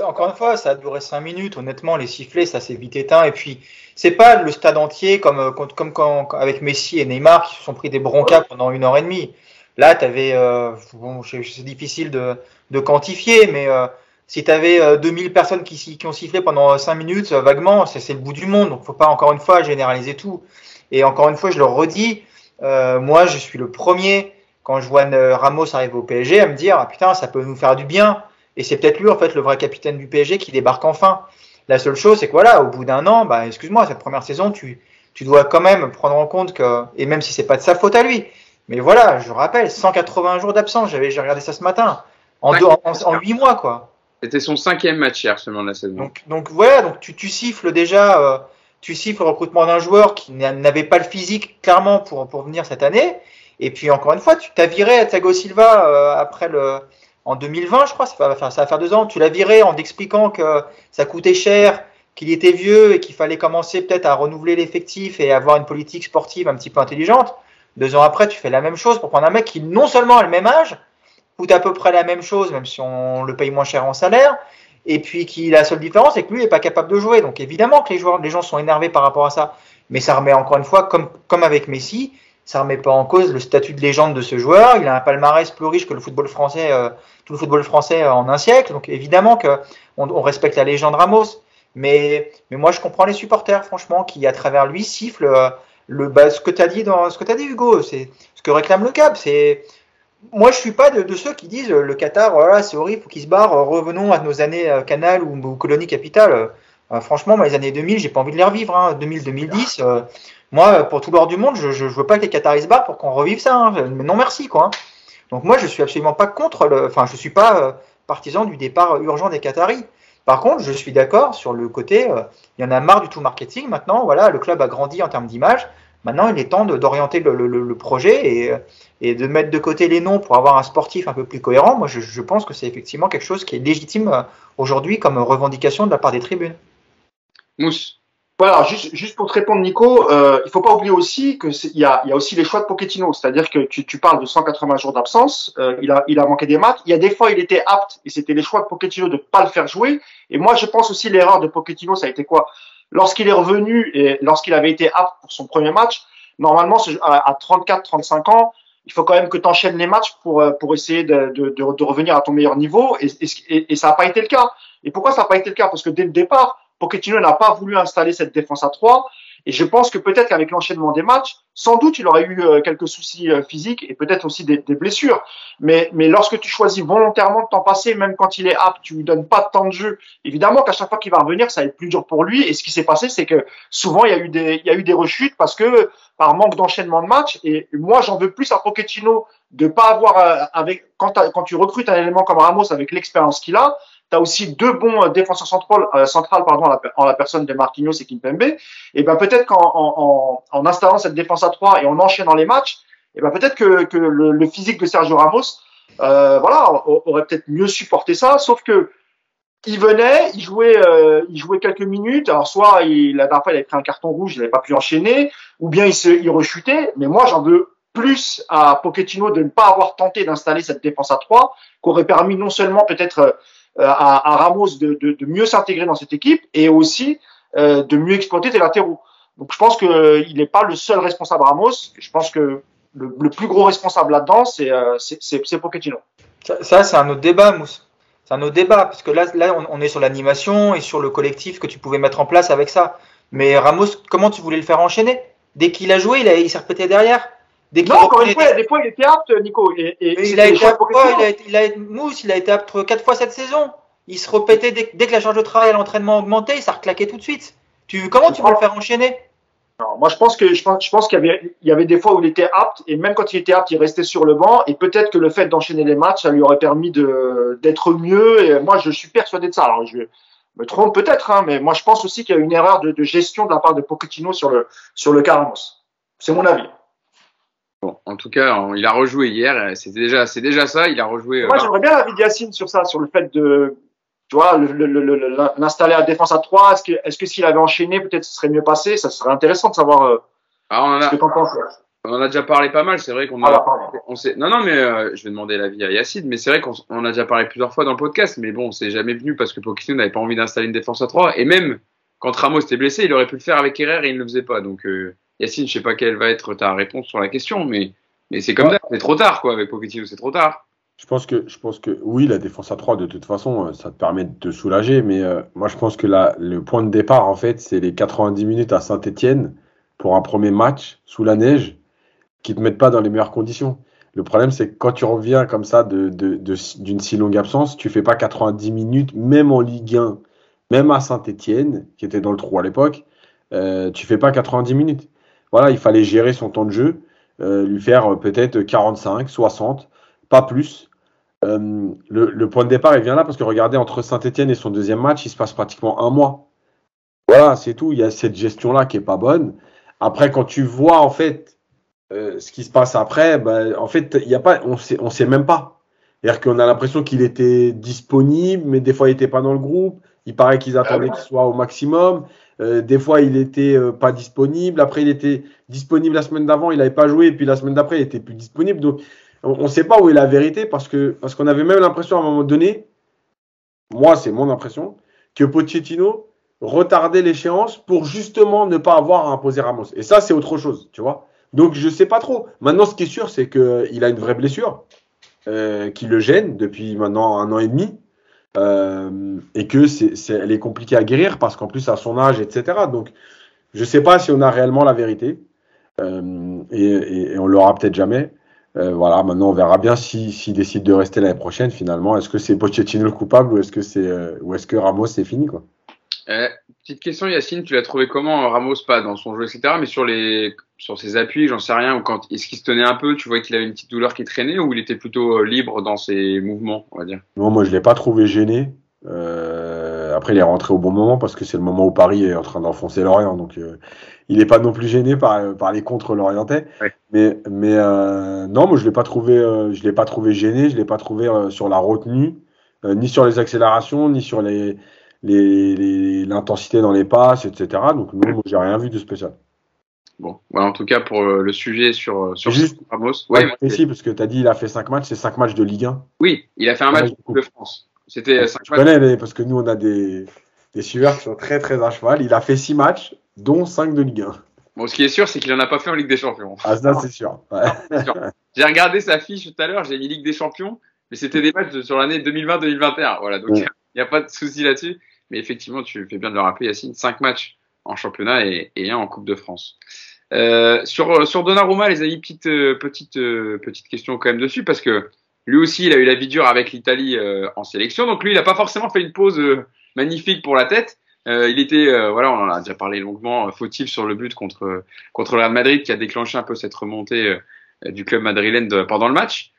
encore une fois, ça a duré 5 minutes. Honnêtement, les sifflets, ça s'est vite éteint. Et puis, c'est pas le stade entier comme, euh, comme quand, avec Messi et Neymar qui se sont pris des broncas pendant une heure et demie. Là, tu avais, euh, bon, c'est difficile de, de, quantifier, mais euh, si tu avais 2000 personnes qui, qui, ont sifflé pendant 5 minutes, vaguement, c'est le bout du monde. Donc, faut pas, encore une fois, généraliser tout. Et encore une fois, je le redis, moi, je suis le premier, quand je vois Ramos arriver au PSG, à me dire, ah, putain, ça peut nous faire du bien et c'est peut-être lui, en fait, le vrai capitaine du PSG qui débarque enfin. La seule chose, c'est que voilà, au bout d'un an, bah, excuse-moi, cette première saison, tu, tu dois quand même prendre en compte que, et même si c'est pas de sa faute à lui, mais voilà, je rappelle, 180 jours d'absence, j'avais, j'ai regardé ça ce matin, en, deux, en, 8 mois, quoi. C'était son cinquième match hier seulement de la saison. Donc, donc voilà, donc tu, tu siffles déjà, euh, tu siffles le recrutement d'un joueur qui n'avait pas le physique clairement pour, pour venir cette année. Et puis encore une fois, tu t'as viré Thiago Silva euh, après le, en 2020, je crois, ça va faire, ça va faire deux ans, tu l'as viré en expliquant que ça coûtait cher, qu'il était vieux et qu'il fallait commencer peut-être à renouveler l'effectif et avoir une politique sportive un petit peu intelligente. Deux ans après, tu fais la même chose pour prendre un mec qui non seulement a le même âge, coûte à peu près la même chose, même si on le paye moins cher en salaire, et puis qui la seule différence, c'est que lui n'est pas capable de jouer. Donc évidemment que les joueurs, les gens sont énervés par rapport à ça, mais ça remet encore une fois, comme, comme avec Messi, ça remet pas en cause le statut de légende de ce joueur. Il a un palmarès plus riche que le football français, euh, tout le football français euh, en un siècle. Donc évidemment que on, respecte la légende Ramos. Mais, mais moi je comprends les supporters, franchement, qui à travers lui sifflent euh, le, bah, ce que tu as dit dans ce que tu as dit Hugo, c'est ce que réclame le CAP. C'est moi je suis pas de, ceux qui disent le Qatar, voilà, c'est horrible, faut qu'il se barre. Revenons à nos années Canal ou, ou colonie capitale. franchement, les années 2000, j'ai pas envie de les revivre. Hein. 2000-2010, moi, pour tout l'or du monde, je ne veux pas que les Qataris se barrent pour qu'on revive ça. Hein. Mais non, merci, quoi. Hein. Donc moi, je suis absolument pas contre le. Enfin, je suis pas euh, partisan du départ urgent des Qataris. Par contre, je suis d'accord sur le côté. Euh, il y en a marre du tout marketing. Maintenant, voilà, le club a grandi en termes d'image. Maintenant, il est temps d'orienter le, projet et, de mettre de côté les noms pour avoir un sportif un peu plus cohérent. Moi, je, pense que c'est effectivement quelque chose qui est légitime euh, aujourd'hui comme revendication de la part des tribunes. Mousse. Voilà, juste, juste pour te répondre, Nico, euh, il faut pas oublier aussi que il y a, y a aussi les choix de Pochettino, c'est-à-dire que tu, tu, parles de 180 jours d'absence, euh, il a il a manqué des matchs. Il y a des fois il était apte et c'était les choix de Pochettino de pas le faire jouer. Et moi je pense aussi l'erreur de Pochettino, ça a été quoi? Lorsqu'il est revenu et lorsqu'il avait été apte pour son premier match, normalement à 34-35 ans, il faut quand même que tu enchaînes les matchs pour euh, pour essayer de, de, de, revenir à ton meilleur niveau et, et, et ça n'a pas été le cas. Et pourquoi ça n'a pas été le cas? Parce que dès le départ Pochettino n'a pas voulu installer cette défense à 3. Et je pense que peut-être qu'avec l'enchaînement des matchs, sans doute il aurait eu euh, quelques soucis euh, physiques et peut-être aussi des, blessures. Mais, lorsque tu choisis volontairement de t'en passer, même quand il est apte, tu lui donnes pas de temps de jeu. Évidemment qu'à chaque fois qu'il va revenir, ça va être plus dur pour lui. Et ce qui s'est passé, c'est que souvent il y a eu des, rechutes parce que par manque d'enchaînement de matchs. Et moi, j'en veux plus à Pochettino de pas avoir euh, avec quand tu recrutes un élément comme Ramos avec l'expérience qu'il a, tu as aussi deux bons euh, défenseurs centrales, euh, centrales pardon, en la, personne de Marquinhos et Kimpembe, et ben peut-être qu'en en, en, installant cette défense à trois et en enchaînant les matchs, et ben peut-être que, que le, physique de Sergio Ramos, euh, voilà, aurait peut-être mieux supporté ça, sauf que il venait, il jouait, euh, il jouait quelques minutes. Alors soit il, la dernière fois il avait pris un carton rouge, il n'avait pas pu enchaîner, ou bien il se, il rechutait. Mais moi j'en veux plus à Pochettino de ne pas avoir tenté d'installer cette défense à trois, qu'aurait permis non seulement peut-être euh, à, à, Ramos de, de, de mieux s'intégrer dans cette équipe et aussi euh, de mieux exploiter tes latéraux. Donc je pense qu'il n'est pas le seul responsable Ramos. Je pense que le, le plus gros responsable là-dedans, c'est euh, c'est Pochettino. Ça, ça c'est un autre débat, Mousse. C'est un autre débat, parce que là, là on, on est sur l'animation et sur le collectif que tu pouvais mettre en place avec ça. Mais Ramos, comment tu voulais le faire enchaîner? Dès qu'il a joué, il, a, il s'est répété derrière. Dès Non, encore une fois, des fois, il était apte, Nico. Et, et Mais il a été apte, il a été, il a été- Mousse, il a été apte quatre fois cette saison. Il se répétait dès, dès que la charge de travail à l'entraînement augmentait, ça reclaquait tout de suite. Tu, comment tu veux le faire enchaîner? Non, moi, je pense que je pense, je pense qu'il y avait, il y avait des fois où il était apte, et même quand il était apte, il restait sur le banc. Et peut-être que le fait d'enchaîner les matchs, ça lui aurait permis de d'être mieux. Et moi, je suis persuadé de ça. Alors, je me trompe peut-être, hein, mais moi, je pense aussi qu'il y a une erreur de, de gestion de la part de Pochettino sur le sur le cas Ramos. C'est mon avis. Bon, en tout cas, on- il a rejoué hier. euh, déjà, c'est déjà ça. Il a rejoué. euh, Moi, j'aimerais bien l'avis d'Yacine sur ça, sur le fait de, tu vois, le- le- le- le- l'installer à défense à 3. Est-ce que, est-ce que s'il avait enchaîné, peut-être ce serait mieux passé? Ça serait intéressant de savoir euh, ah, on en ce a, que t'en penses. on en a déjà parlé pas mal. C'est vrai qu'on Voilà, a, pardon. on sait. Non, non, mais euh, je vais demander l'avis à Yacine. Mais c'est vrai qu'on on a déjà parlé plusieurs fois dans le podcast. Mais bon, c'est jamais venu parce que Pochettino n'avait pas envie d'installer une défense à 3 Et même quand Ramos était blessé, il aurait pu le faire avec Herrera et il ne le faisait pas. Donc, Yacine, je sais pas quelle va être ta réponse sur la question, mais mais c'est comme Ouais. ça. C'est trop tard, quoi, avec Pochettino. C'est trop tard. Je pense que, je pense que oui, la défense à 3, de toute façon, euh, ça te permet de te soulager. Mais euh, moi, je pense que la, le point de départ, en fait, c'est les 90 minutes à Saint-Etienne pour un premier match sous la neige qui te mettent pas dans les meilleures conditions. Le problème, c'est que quand tu reviens comme ça de, de, de- d'une si longue absence, tu fais pas 90 minutes, même en Ligue 1, même à Saint-Etienne, qui était dans le trou à l'époque, euh, tu fais pas 90 minutes. Voilà, il fallait gérer son temps de jeu, euh, lui faire euh, peut-être 45, 60, pas plus. Euh, le, point de départ, il vient là parce que regardez, entre Saint-Etienne et son deuxième match, il se passe pratiquement un mois. Voilà, c'est tout. Il y a cette gestion-là qui est pas bonne. Après, quand tu vois en fait ce qui se passe après, ben, en fait, il y a pas, on sait, on sait même pas. C'est-à-dire qu'on a l'impression qu'il était disponible, mais des fois il était pas dans le groupe. Il paraît qu'ils attendaient qu'il soit au maximum. Euh, des fois, il était euh, pas disponible. Après, il était disponible la semaine d'avant, il n'avait pas joué. Et puis la semaine d'après, il était plus disponible. Donc, on ne sait pas où est la vérité parce que parce qu'on avait même l'impression à un moment donné, moi, c'est mon impression, que Pochettino retardait l'échéance pour justement ne pas avoir à imposer Ramos. Et ça, c'est autre chose, tu vois. Donc, je sais pas trop. Maintenant, ce qui est sûr, c'est qu'il a une vraie blessure euh, qui le gêne depuis maintenant un an et demi. Euh, et que c'est, c'est, elle est compliquée à guérir parce qu'en plus à son âge, etc. Donc, je sais pas si on a réellement la vérité euh, et, et, et on l'aura peut-être jamais. Euh, voilà, maintenant on verra bien s'il si, s'il décide de rester l'année prochaine. Finalement, est-ce que c'est Pochettino le coupable ou est-ce que c'est euh, ou est-ce que Ramos c'est fini quoi? Euh, petite question, Yacine, tu l'as trouvé comment Ramos pas dans son jeu, etc. Mais sur les sur ses appuis, j'en sais rien. Ou quand est-ce qu'il se tenait un peu, tu vois qu'il avait une petite douleur qui traînait, ou il était plutôt euh, libre dans ses mouvements, on va dire? Non, moi je l'ai pas trouvé gêné. Euh, après, il est rentré au bon moment parce que c'est le moment où Paris est en train d'enfoncer Lorient, donc euh, il n'est pas non plus gêné par, par les contre Lorientais. Ouais. Mais, mais euh, non, moi je l'ai pas trouvé, euh, je l'ai pas trouvé gêné, je l'ai pas trouvé euh, sur la retenue, euh, ni sur les accélérations, ni sur les les- les- l'intensité dans les passes, etc. Donc non, moi j'ai rien vu de spécial. Bon, voilà, en tout cas pour euh, le sujet sur sur Juste- Ramos. Ouais, Ouais, précis, parce que tu as dit il a fait 5 matchs, c'est 5 matchs de Ligue 1. oui, il a fait un Ouais, match de coup. Coupe de France. C'était euh, cinq Je matchs. connais, les- parce que nous on a des, des suiveurs qui sont très très à cheval. Il a fait 6 matchs, dont 5 de Ligue 1. Bon, ce qui est sûr, c'est qu'il en a pas fait en Ligue des Champions. Ah, ça c'est sûr. Ouais. J'ai regardé sa fiche tout à l'heure, j'ai mis Ligue des Champions, mais c'était des matchs de- sur l'année 2020-2021. Voilà, donc il Ouais. n'y a, pas de souci là-dessus. Mais effectivement, tu fais bien de le rappeler, Yacine, cinq matchs en championnat et, un en Coupe de France. Euh, sur, sur Donnarumma, les amis, petite, euh, petite, euh, petite question quand même dessus, parce que lui aussi, il a eu la vie dure avec l'Italie en sélection. Donc lui, il n'a pas forcément fait une pause magnifique pour la tête. Il était, voilà, on en a déjà parlé longuement, fautif sur le but contre contre le Real Madrid, qui a déclenché un peu cette remontée du club madrilène pendant le match.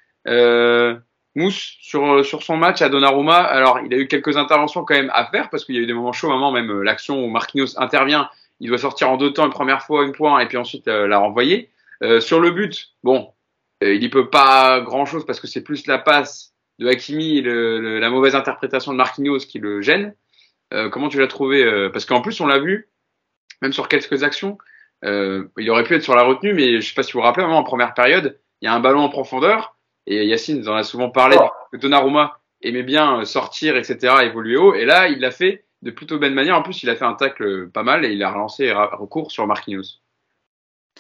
Euh, Mousse sur sur son match à Donnarumma, alors il a eu quelques interventions quand même à faire parce qu'il y a eu des moments chauds, moment même euh, l'action où Marquinhos intervient, il doit sortir en deux temps une première fois une point et puis ensuite euh, la renvoyer. Euh, sur le but, bon, euh, il y peut pas grand chose parce que c'est plus la passe de Hakimi et le- le- la mauvaise interprétation de Marquinhos qui le gêne. Euh, comment tu l'as trouvé euh, Parce qu'en plus on l'a vu, même sur quelques actions, euh, il aurait pu être sur la retenue, mais je sais pas si vous vous rappelez, en première période, il y a un ballon en profondeur et Yacine nous en a souvent parlé que Donnarumma aimait bien euh, sortir, etc., évoluer haut. Et là, il l'a fait, de plutôt belle manière. En plus, il a fait un tacle pas mal et il a relancé recours sur Marquinhos.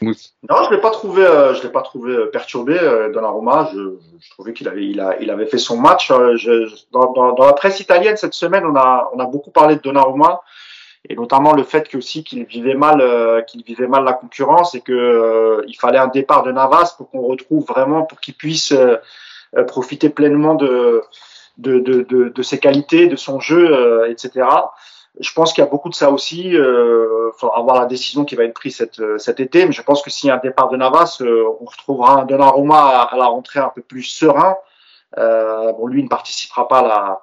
Mousse. Non, je l'ai pas trouvé, euh, je l'ai pas trouvé euh, perturbé euh, Donnarumma. Je, je trouvais qu'il avait, il, a, il avait fait son match. Euh, je, dans, dans, dans, la presse italienne cette semaine, on a, on a beaucoup parlé de Donnarumma et notamment le fait que aussi qu'il vivait mal, euh, qu'il vivait mal la concurrence et que euh, il fallait un départ de Navas pour qu'on retrouve vraiment, pour qu'il puisse profiter pleinement de, de, de, de, ses qualités, de son jeu, etc. Je pense qu'il y a beaucoup de ça aussi. Euh, faudra voir la décision qui va être prise cet, euh, cet été. Mais je pense que s'il y a un départ de Navas, euh, on retrouvera un Donnarumma à, à la rentrée un peu plus serein. Euh, bon, lui il ne participera pas à la,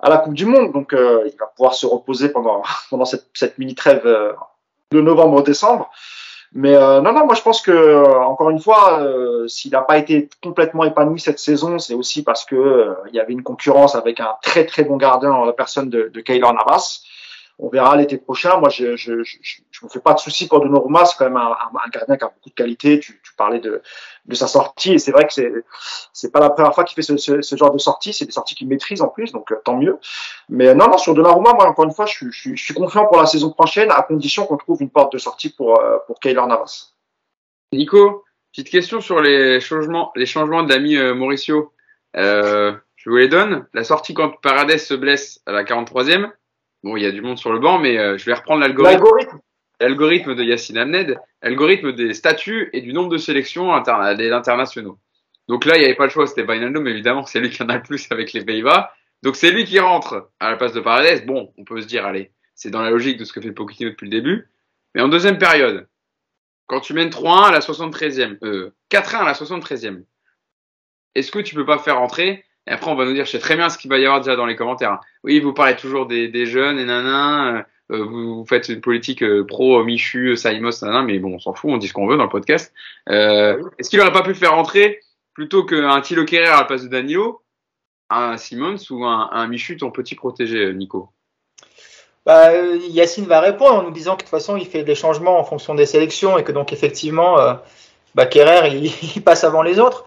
à la Coupe du Monde, donc euh, il va pouvoir se reposer pendant, pendant cette, cette mini trêve de novembre-décembre. Mais euh, non, non, moi je pense que encore une fois, euh, s'il n'a pas été complètement épanoui cette saison, c'est aussi parce que euh, il y avait une concurrence avec un très très bon gardien en la personne de, de Kaylor Navas on verra l'été prochain. Moi, je je, je, je me fais pas de soucis pour Donnarumma. C'est quand même un, un, gardien qui a beaucoup de qualité. Tu, tu parlais de, de sa sortie et c'est vrai que c'est c'est pas la première fois qu'il fait ce, ce, ce, genre de sortie. C'est des sorties qu'il maîtrise en plus, donc euh, tant mieux. Mais non, non, sur Donnarumma, moi encore une fois, je, je, je suis confiant pour la saison prochaine à condition qu'on trouve une porte de sortie pour euh, pour Kaylor Navas. Nico, petite question sur les changements les changements de l'ami euh, Mauricio. Euh, je vous les donne. La sortie quand Paradès se blesse à la 43e Bon, il y a du monde sur le banc, mais euh, je vais reprendre l'algorithme. L'algorithme de Yacine Amned, l'algorithme des statuts et du nombre de sélections interna des internationaux. Donc là, il n'y avait pas le choix, c'était Wijnaldum, évidemment, c'est lui qui en a le plus avec les Pays-Bas. Donc c'est lui qui rentre à la place de Paredes. Bon, on peut se dire, allez, c'est dans la logique de ce que fait Pochettino depuis le début. Mais en deuxième période, quand tu mènes 3-1 à la 73e, euh, 4-1 à la 73e, est-ce que tu peux pas faire rentrer et après, on va nous dire, je sais très bien ce qu'il va y avoir déjà dans les commentaires. Oui, vous parlez toujours des, jeunes et nanana, euh, vous, vous, faites une politique euh, pro Michu, Saimos, nanana, mais bon, on s'en fout, on dit ce qu'on veut dans le podcast. Euh, Est-ce qu'il aurait pas pu faire rentrer plutôt qu'un Thilo Kerrer à la place de Danilo, un Simons ou un, Michu, ton petit protégé, Nico? Bah, Yacine va répondre en nous disant que de toute façon, il fait des changements en fonction des sélections et que donc effectivement, euh, bah, il passe avant les autres.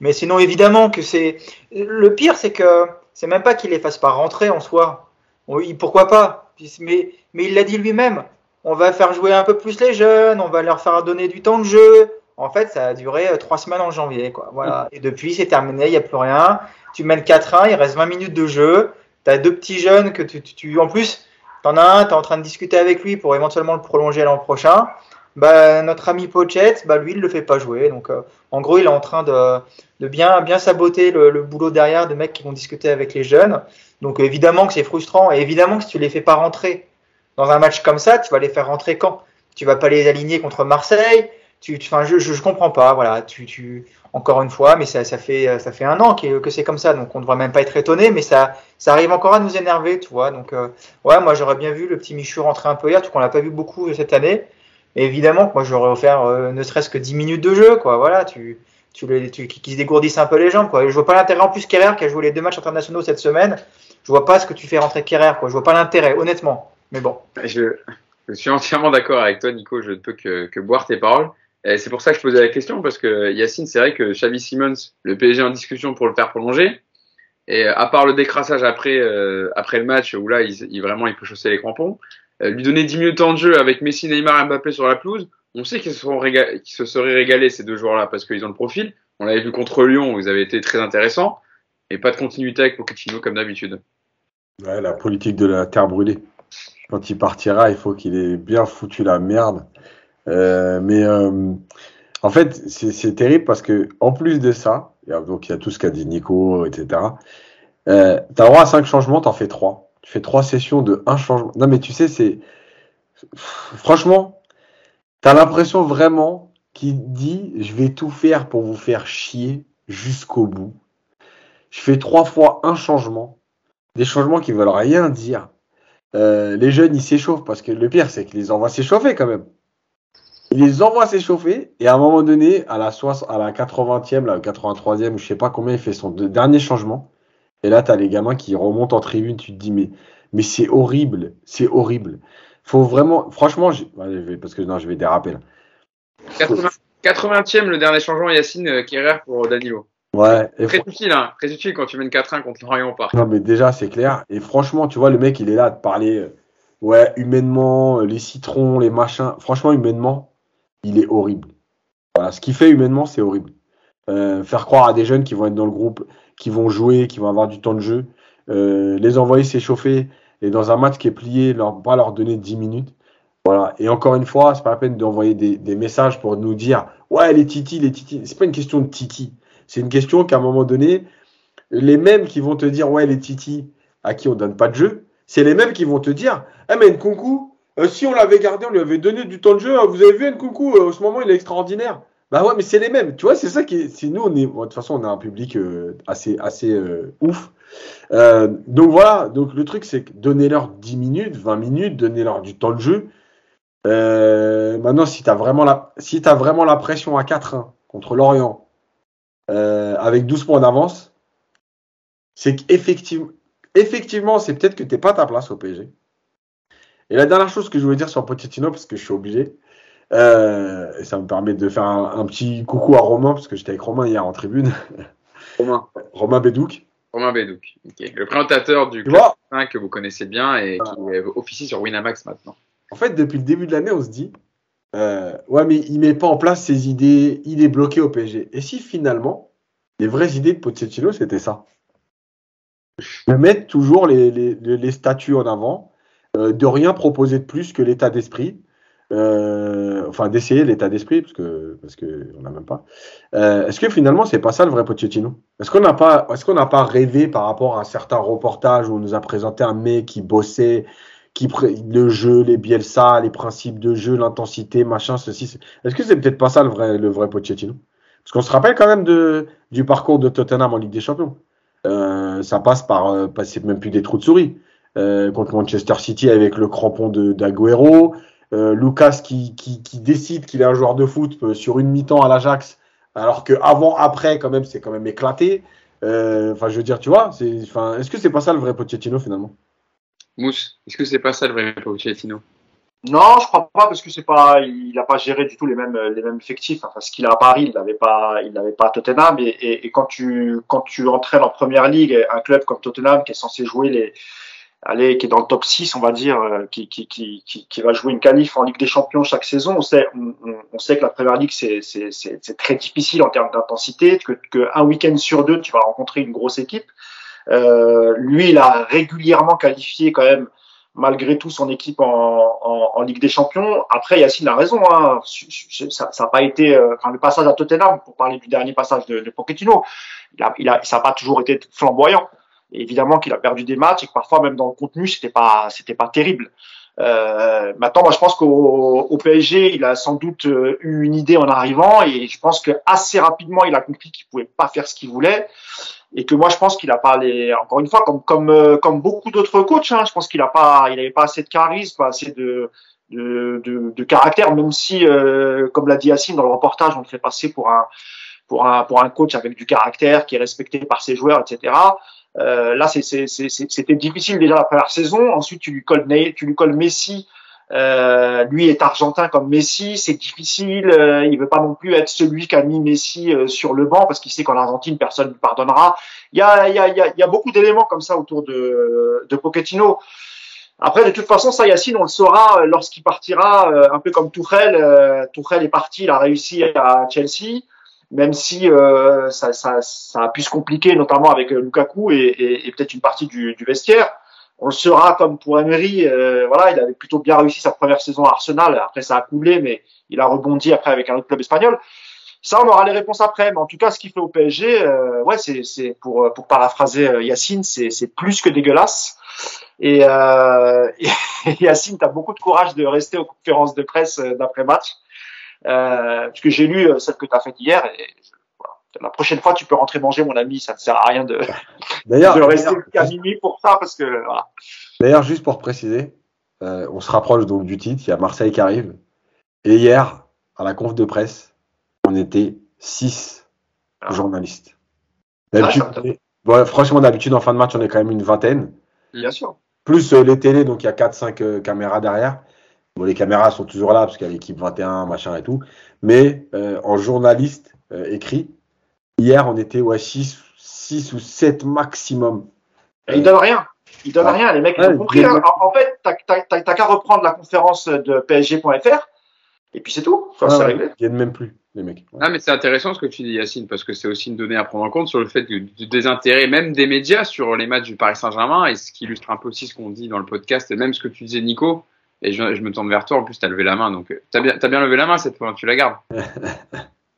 Mais sinon, évidemment que c'est. Le pire, c'est que c'est même pas qu'il les fasse pas rentrer en soi. Oui, pourquoi pas? Mais, mais il l'a dit lui-même. On va faire jouer un peu plus les jeunes, on va leur faire donner du temps de jeu. En fait, ça a duré euh, trois semaines en janvier. Quoi. Voilà. Et depuis, c'est terminé, il n'y a plus rien. Tu mènes 4-1, il reste 20 minutes de jeu. Tu as deux petits jeunes que tu, tu, tu en plus, tu en as un, tu es en train de discuter avec lui pour éventuellement le prolonger l'an prochain bah, notre ami Pochet, bah, lui, il le fait pas jouer. Donc, euh, en gros, il est en train de, de bien, bien saboter le, le, boulot derrière de mecs qui vont discuter avec les jeunes. Donc, évidemment que c'est frustrant. Et évidemment que si tu les fais pas rentrer dans un match comme ça, tu vas les faire rentrer quand? Tu vas pas les aligner contre Marseille? Tu, tu, je, je, je, comprends pas. Voilà, tu, tu, encore une fois, mais ça, ça fait, ça fait un an que, c'est comme ça, donc on ne devrait même pas être étonné, mais ça, ça arrive encore à nous énerver, tu vois. Donc, euh, ouais, moi j'aurais bien vu le petit Michu rentrer un peu hier, tout qu'on l'a pas vu beaucoup cette année. Évidemment que moi j'aurais offert euh, ne serait-ce que 10 minutes de jeu, quoi. Voilà, tu, tu, les, tu qui se dégourdissent un peu les jambes, quoi. Je vois pas l'intérêt en plus Kerrer qui a joué les deux matchs internationaux cette semaine. Je vois pas ce que tu fais rentrer Kerrer, quoi. Je vois pas l'intérêt, honnêtement. Mais bon. Je, je suis entièrement d'accord avec toi, Nico. Je ne peux que, que boire tes paroles. Et c'est pour ça que je posais la question parce que Yacine, c'est vrai que Xavi Simmons, le PSG en discussion pour le faire prolonger. Et à part le décrassage après, euh, après le match où là, il, il, vraiment, il peut chausser les crampons. Euh, lui donner 10 minutes de temps de jeu avec Messi, Neymar et Mbappé sur la pelouse, on sait qu'ils se, seraient régalés ces deux joueurs-là parce qu'ils ont le profil. On l'avait vu contre Lyon ils avaient été très intéressants et pas de continuité avec Pochettino comme d'habitude. La politique de la terre brûlée. Quand il partira, il faut qu'il ait bien foutu la merde. Euh, mais euh, en fait, c'est terrible parce que en plus de ça, donc il y a tout ce qu'a dit Nico, etc. Euh, T'as droit à 5 changements, t'en fais 3 tu fais trois sessions de un changement. Non, mais tu sais, c'est. Franchement, tu as l'impression vraiment qu'il dit je vais tout faire pour vous faire chier jusqu'au bout. Je fais trois fois un changement. Des changements qui veulent rien dire. Euh, les jeunes, ils s'échauffent parce que le pire, c'est qu'ils les envoient s'échauffer quand même. Ils les envoient s'échauffer et à un moment donné, à la, à la 80e, la 83e, je sais pas combien, il fait son dernier changement. Et là, tu as les gamins qui remontent en tribune, tu te dis, mais, mais c'est horrible, c'est horrible. Faut vraiment, franchement, parce que non, je vais déraper là. 80, e le dernier changement, Yacine euh, Kerrer pour Danilo. Ouais. et Très utile, hein. Très utile quand tu mènes 4-1 contre Lorient au parc. Non, mais déjà, c'est clair. Et franchement, tu vois, le mec, il est là de parler, euh, ouais, humainement, euh, les citrons, les machins. Franchement, humainement, il est horrible. Voilà, ce qu'il fait humainement, c'est horrible. Euh, faire croire à des jeunes qui vont être dans le groupe, qui vont jouer, qui vont avoir du temps de jeu, euh, les envoyer s'échauffer et dans un match qui est plié, leur, pas leur donner 10 minutes. Voilà. Et encore une fois, c'est pas la peine d'envoyer des, messages pour nous dire, ouais, les titi, les titi. C'est pas une question de titi. C'est une question qu'à un moment donné, les mêmes qui vont te dire ouais les titi à qui on donne pas de jeu, c'est les mêmes qui vont te dire ah mais Nkunku, euh, si on l'avait gardé, on lui avait donné du temps de jeu, hein, vous avez vu Nkunku, euh, en ce moment il est extraordinaire. Bah ouais mais c'est les mêmes, tu vois c'est ça qui est, c'est nous on est, de toute façon on a un public euh, assez assez euh, ouf. Euh, donc voilà, donc le truc c'est que donnez-leur 10 minutes, 20 minutes, donnez-leur du temps de jeu. Maintenant si t'as vraiment la, si t'as vraiment la pression à 4-1 contre Lorient avec 12 points d'avance, c'est qu'effectivement, effectivement, c'est peut-être que t'es pas à ta place au PSG. Et la dernière chose que je voulais dire sur Pochettino, parce que je suis obligé, euh, et ça me permet de faire un, un petit coucou à Romain, parce que j'étais avec Romain hier en tribune, Romain. Romain Bédouc. Romain Bédouc. Ok. Le présentateur du Club vois, 5 que vous connaissez bien et qui euh, officie sur Winamax maintenant. en fait, depuis le début de l'année, on se dit, euh, ouais, mais il met pas en place ses idées, il est bloqué au PSG. Et si finalement, les vraies idées de Pochettino, c'était ça? De mettre toujours les, les, les- les statuts en avant, euh, de rien proposer de plus que l'état d'esprit, euh, enfin d'essayer l'état d'esprit, parce que parce que n'a même pas. Euh, est-ce que finalement c'est pas ça le vrai Pochettino? Est-ce qu'on n'a pas est-ce pas rêvé par rapport à certains reportages où on nous a présenté un mec qui bossait, qui le jeu, les Bielsa, les principes de jeu, l'intensité, machin, ceci. Est-ce que c'est peut-être pas ça le vrai le vrai Pochettino? Parce qu'on se rappelle quand même de du parcours de Tottenham en Ligue des Champions. Euh, ça passe par passer même plus des trous de souris. Contre Manchester City avec le crampon d'Aguero, Lucas qui, qui, qui décide qu'il est un joueur de foot euh, sur une mi-temps à l'Ajax, alors que avant, après, quand même, c'est quand même éclaté. Euh, Enfin, je veux dire, tu vois, c'est, enfin, est-ce que c'est pas ça le vrai Pochettino finalement? Mousse, est-ce que c'est pas ça le vrai Pochettino? Non, je crois pas parce que c'est pas, il n'a pas géré du tout les mêmes les mêmes effectifs. Enfin, ce qu'il a à Paris, il n'avait pas, il n'avait pas à Tottenham. Et, et, et quand tu quand tu entraînes en première ligue un club comme Tottenham qui est censé jouer les, allez, qui est dans le top 6, on va dire, euh, qui qui qui qui, va jouer une qualif en Ligue des Champions chaque saison, on sait on, on- sait que la première ligue c'est c'est c'est très difficile en termes d'intensité, que que un week-end sur deux tu vas rencontrer une grosse équipe. Euh, lui, il a régulièrement qualifié quand même malgré tout son équipe en, en, en Ligue des Champions. Après, Yacine a raison. Hein. Ça n'a pas été, euh, le passage à Tottenham, pour parler du dernier passage de, de Pochettino, il a, il a, ça n'a pas toujours été flamboyant. Évidemment qu'il a perdu des matchs et que parfois même dans le contenu, c'était pas, c'était pas terrible. Euh, maintenant, moi, je pense qu'au au PSG, il a sans doute euh, eu une idée en arrivant et je pense que assez rapidement, il a compris qu'il pouvait pas faire ce qu'il voulait et que moi, je pense qu'il a pas les, encore une fois, comme comme euh, comme beaucoup d'autres coachs, hein, je pense qu'il a pas, il avait pas assez de charisme, pas assez de de, de, de caractère, même si, euh, comme l'a dit Yacine dans le reportage, on le fait passer pour un pour un pour un coach avec du caractère, qui est respecté par ses joueurs, etc. Euh, là, c'était difficile déjà la première saison. Ensuite, tu lui colles, tu lui colles Messi. Euh, lui est argentin comme Messi, c'est difficile. Euh, il veut pas non plus être celui qui a mis Messi euh, sur le banc parce qu'il sait qu'en Argentine personne ne pardonnera. Il y a, y a, y a beaucoup d'éléments comme ça autour de, de Pochettino. Après, de toute façon, ça, Yacine, on le saura euh, lorsqu'il partira, euh, un peu comme Tourelle. Euh, Tourelle est parti, il a réussi à Chelsea même si euh, ça, ça, ça a pu se compliquer, notamment avec euh, Lukaku et, et, et peut-être une partie du, du vestiaire. On le saura comme pour Emery, euh, voilà, il avait plutôt bien réussi sa première saison à Arsenal. Après, ça a coulé, mais il a rebondi après avec un autre club espagnol. Ça, on aura les réponses après. Mais en tout cas, ce qu'il fait au PSG, euh, ouais, c'est, pour pour paraphraser euh, Yacine, c'est, plus que dégueulasse. Et, euh, et Yacine, tu as beaucoup de courage de rester aux conférences de presse euh, d'après match. Euh, parce que j'ai lu euh, celle que tu as faite hier. Et je- voilà. La prochaine fois, tu peux rentrer manger, mon ami. Ça ne sert à rien de, rester jusqu'à minuit pour ça, parce que voilà. D'ailleurs, juste pour préciser, euh, on se rapproche donc du titre, il y a Marseille qui arrive. Et hier, à la conf de presse, on était 6 Ah. journalistes. D'habitude, Ah, bon, franchement, d'habitude, en fin de match, on est quand même une vingtaine. Bien sûr. Plus euh, les télés, donc il y a 4-5 euh, caméras derrière. Bon, les caméras sont toujours là parce qu'il y a l'équipe 21, machin et tout. Mais euh, en journaliste euh, écrit, Hier, on était ouais, 6, 6 ou 7 maximum. Et ils donnent rien. Ils donnent rien, les mecs. ils ont compris, hein. En, en, fait, t'as qu'à reprendre la conférence de PSG.fr et puis c'est tout. Enfin, Ah c'est réglé. Ils viennent même plus, les mecs. Ouais. Ah, mais c'est intéressant ce que tu dis, Yacine, parce que c'est aussi une donnée à prendre en compte sur le fait du, du désintérêt même des médias sur les matchs du Paris Saint-Germain, et ce qui illustre un peu aussi ce qu'on dit dans le podcast, et même ce que tu disais, Nico. Et je, je me tourne vers toi, en plus, tu as levé la main, donc tu as bien, t'as bien levé la main cette fois, tu la gardes.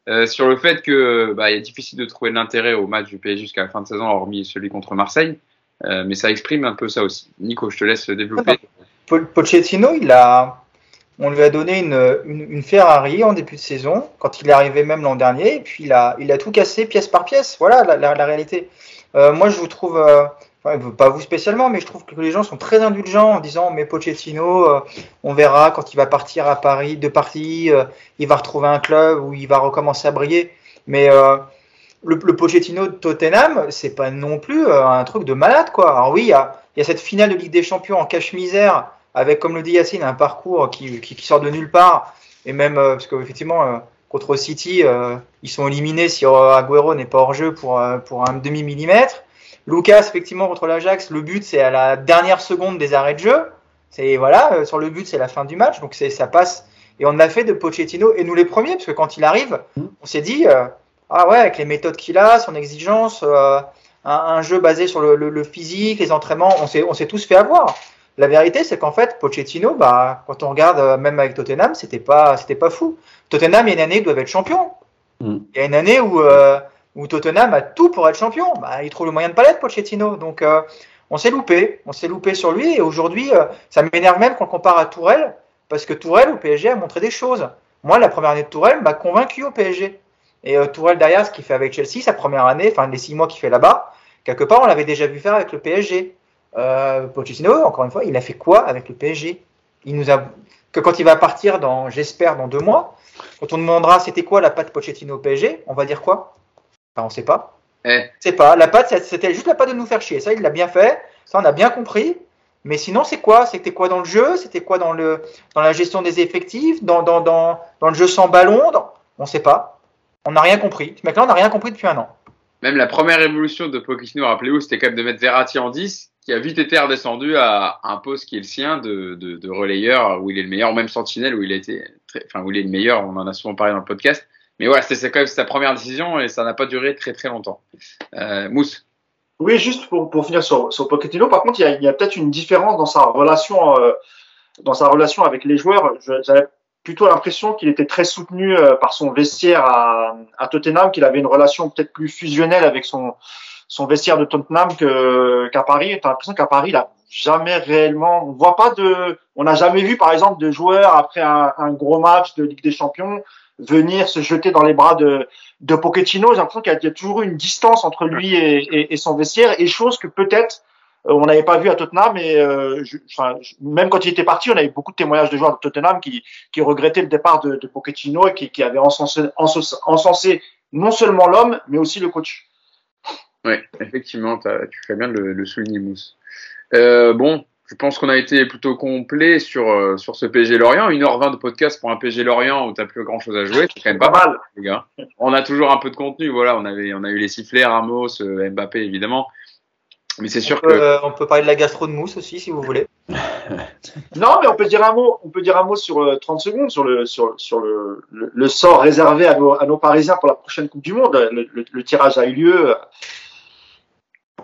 Euh, sur le fait que bah, il est difficile de trouver de l'intérêt au match du PSG jusqu'à la fin de saison, hormis celui contre Marseille, euh, mais ça exprime un peu ça aussi. Nico, je te laisse développer. Po- Pochettino, il a, on lui a donné une, une, une Ferrari en début de saison, quand il est arrivé même l'an dernier, et puis il a, il a tout cassé pièce par pièce. Voilà la, la, la réalité. Euh, moi, je vous trouve, pas vous spécialement, mais je trouve que les gens sont très indulgents en disant, mais Pochettino, euh, on verra quand il va partir à Paris, de Paris, euh, il va retrouver un club où il va recommencer à briller. Mais euh, le, Pochettino de Tottenham, c'est pas non plus un truc de malade, quoi. Alors oui, il y a, cette finale de Ligue des Champions en cache-misère avec, comme le dit Yacine, un parcours qui, sort de nulle part. Et même, parce qu'effectivement, euh, contre City, ils sont éliminés si Agüero n'est pas hors jeu pour, pour un demi-millimètre. Lucas, effectivement, contre l'Ajax, le but, c'est à la dernière seconde des arrêts de jeu. C'est, voilà, euh, sur le but, c'est la fin du match. Donc, c'est, ça passe. Et on a fait de Pochettino, et nous les premiers, parce que quand il arrive, on s'est dit, euh, ah ouais, avec les méthodes qu'il a, son exigence, euh, un, un, jeu basé sur le, le, le physique, les entraînements, on s'est, on s'est tous fait avoir. La vérité, c'est qu'en fait, Pochettino, bah, quand on regarde, euh, même avec Tottenham, c'était pas, c'était pas fou. Tottenham, il y a une année, doivent être champion. Mm. Il y a une année où, où Tottenham a tout pour être champion. Bah, il trouve le moyen de palette, Pochettino. Donc, euh, on s'est loupé. On s'est loupé sur lui. Et aujourd'hui, euh, ça m'énerve même qu'on le compare à Tourelle, parce que Tourelle, au PSG, a montré des choses. Moi, la première année de Tourelle m'a convaincu au PSG. Et euh, Tourelle, derrière, ce qu'il fait avec Chelsea, sa première année, enfin, les six mois qu'il fait là-bas, quelque part, on l'avait déjà vu faire avec le PSG. Euh, Pochettino, encore une fois, il a fait quoi avec le PSG Il nous a que quand il va partir dans, j'espère, dans deux mois, quand on demandera c'était quoi la patte Pochettino au PSG, on va dire quoi? Enfin, on sait pas. Eh. C'est pas la patte, c'était juste la patte de nous faire chier. Ça, il l'a bien fait. Ça, on a bien compris. Mais sinon, c'est quoi? C'était quoi dans le jeu? C'était quoi dans le dans la gestion des effectifs? Dans dans dans, dans le jeu sans ballon? Dans... On sait pas. On n'a rien compris. Ce mec-là, on n'a rien compris depuis un an. Même la première évolution de Pochettino, rappelez-vous, c'était quand même de mettre Verratti en 10, qui a vite été redescendu à un poste qui est le sien de, de, de relayeur, où il est le meilleur, ou même sentinelle, où il a été très, enfin, où il est le meilleur, on en a souvent parlé dans le podcast. Mais ouais, c'était quand même sa première décision et ça n'a pas duré très très longtemps. Euh, Mousse. Oui, juste pour, pour finir sur, sur Pochettino, par contre, il y a, a peut-être une différence dans sa relation, euh, dans sa relation avec les joueurs. J'avais plutôt l'impression qu'il était très soutenu euh, par son vestiaire à, à Tottenham, qu'il avait une relation peut-être plus fusionnelle avec son, son vestiaire de Tottenham qu'à Paris. T'as l'impression qu'à Paris, il a jamais réellement, on voit pas de, on n'a jamais vu, par exemple, de joueurs après un, un, gros match de Ligue des Champions venir se jeter dans les bras de, de Pochettino. J'ai l'impression qu'il y, a toujours eu une distance entre lui et, et, et son vestiaire et chose que peut-être euh, on n'avait pas vu à Tottenham et euh, je, enfin, même quand il était parti, on avait beaucoup de témoignages de joueurs de Tottenham qui, qui regrettaient le départ de, de Pochettino et qui, qui avaient encensé, encensé non seulement l'homme, mais aussi le coach. Oui, effectivement, tu fais bien de le, le souligner, Mousse. Euh, bon, je pense qu'on a été plutôt complet sur, euh, sur ce PSG Lorient. 1h20 de podcast pour un PSG Lorient où tu plus grand chose à jouer. C'est quand même pas, mal, les gars. On a toujours un peu de contenu. Voilà, on, avait, on a eu les sifflets, Ramos, euh, Mbappé, évidemment. Mais c'est sûr on que. Peut, euh, on peut parler de la gastro de mousse aussi, si vous voulez. non, mais on peut dire un mot, on peut dire un mot sur euh, 30 secondes sur le, sur, sur le, le, le sort réservé à nos, à nos, Parisiens pour la prochaine Coupe du Monde. Le, le, le tirage a eu lieu.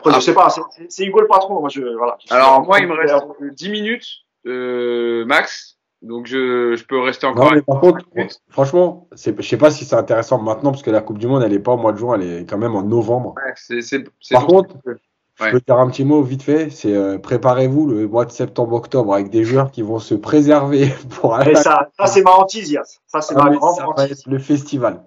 Après, ah, je sais pas, c'est Hugo le patron. Moi, je, voilà, je Alors, moi, il me reste 10 minutes, euh, max. Donc, je, je peux rester encore. Non, mais par contre, franchement, je sais pas si c'est intéressant maintenant parce que la Coupe du Monde, elle est pas au mois de juin, elle est quand même en novembre. Ouais, c est, c est, par contre, ouais. je peux dire un petit mot vite fait. C'est euh, préparez-vous le mois de septembre-octobre avec des joueurs qui vont se préserver pour aller. ça, ça c'est ma hantise, Ça, c'est ah, ma grande le festival.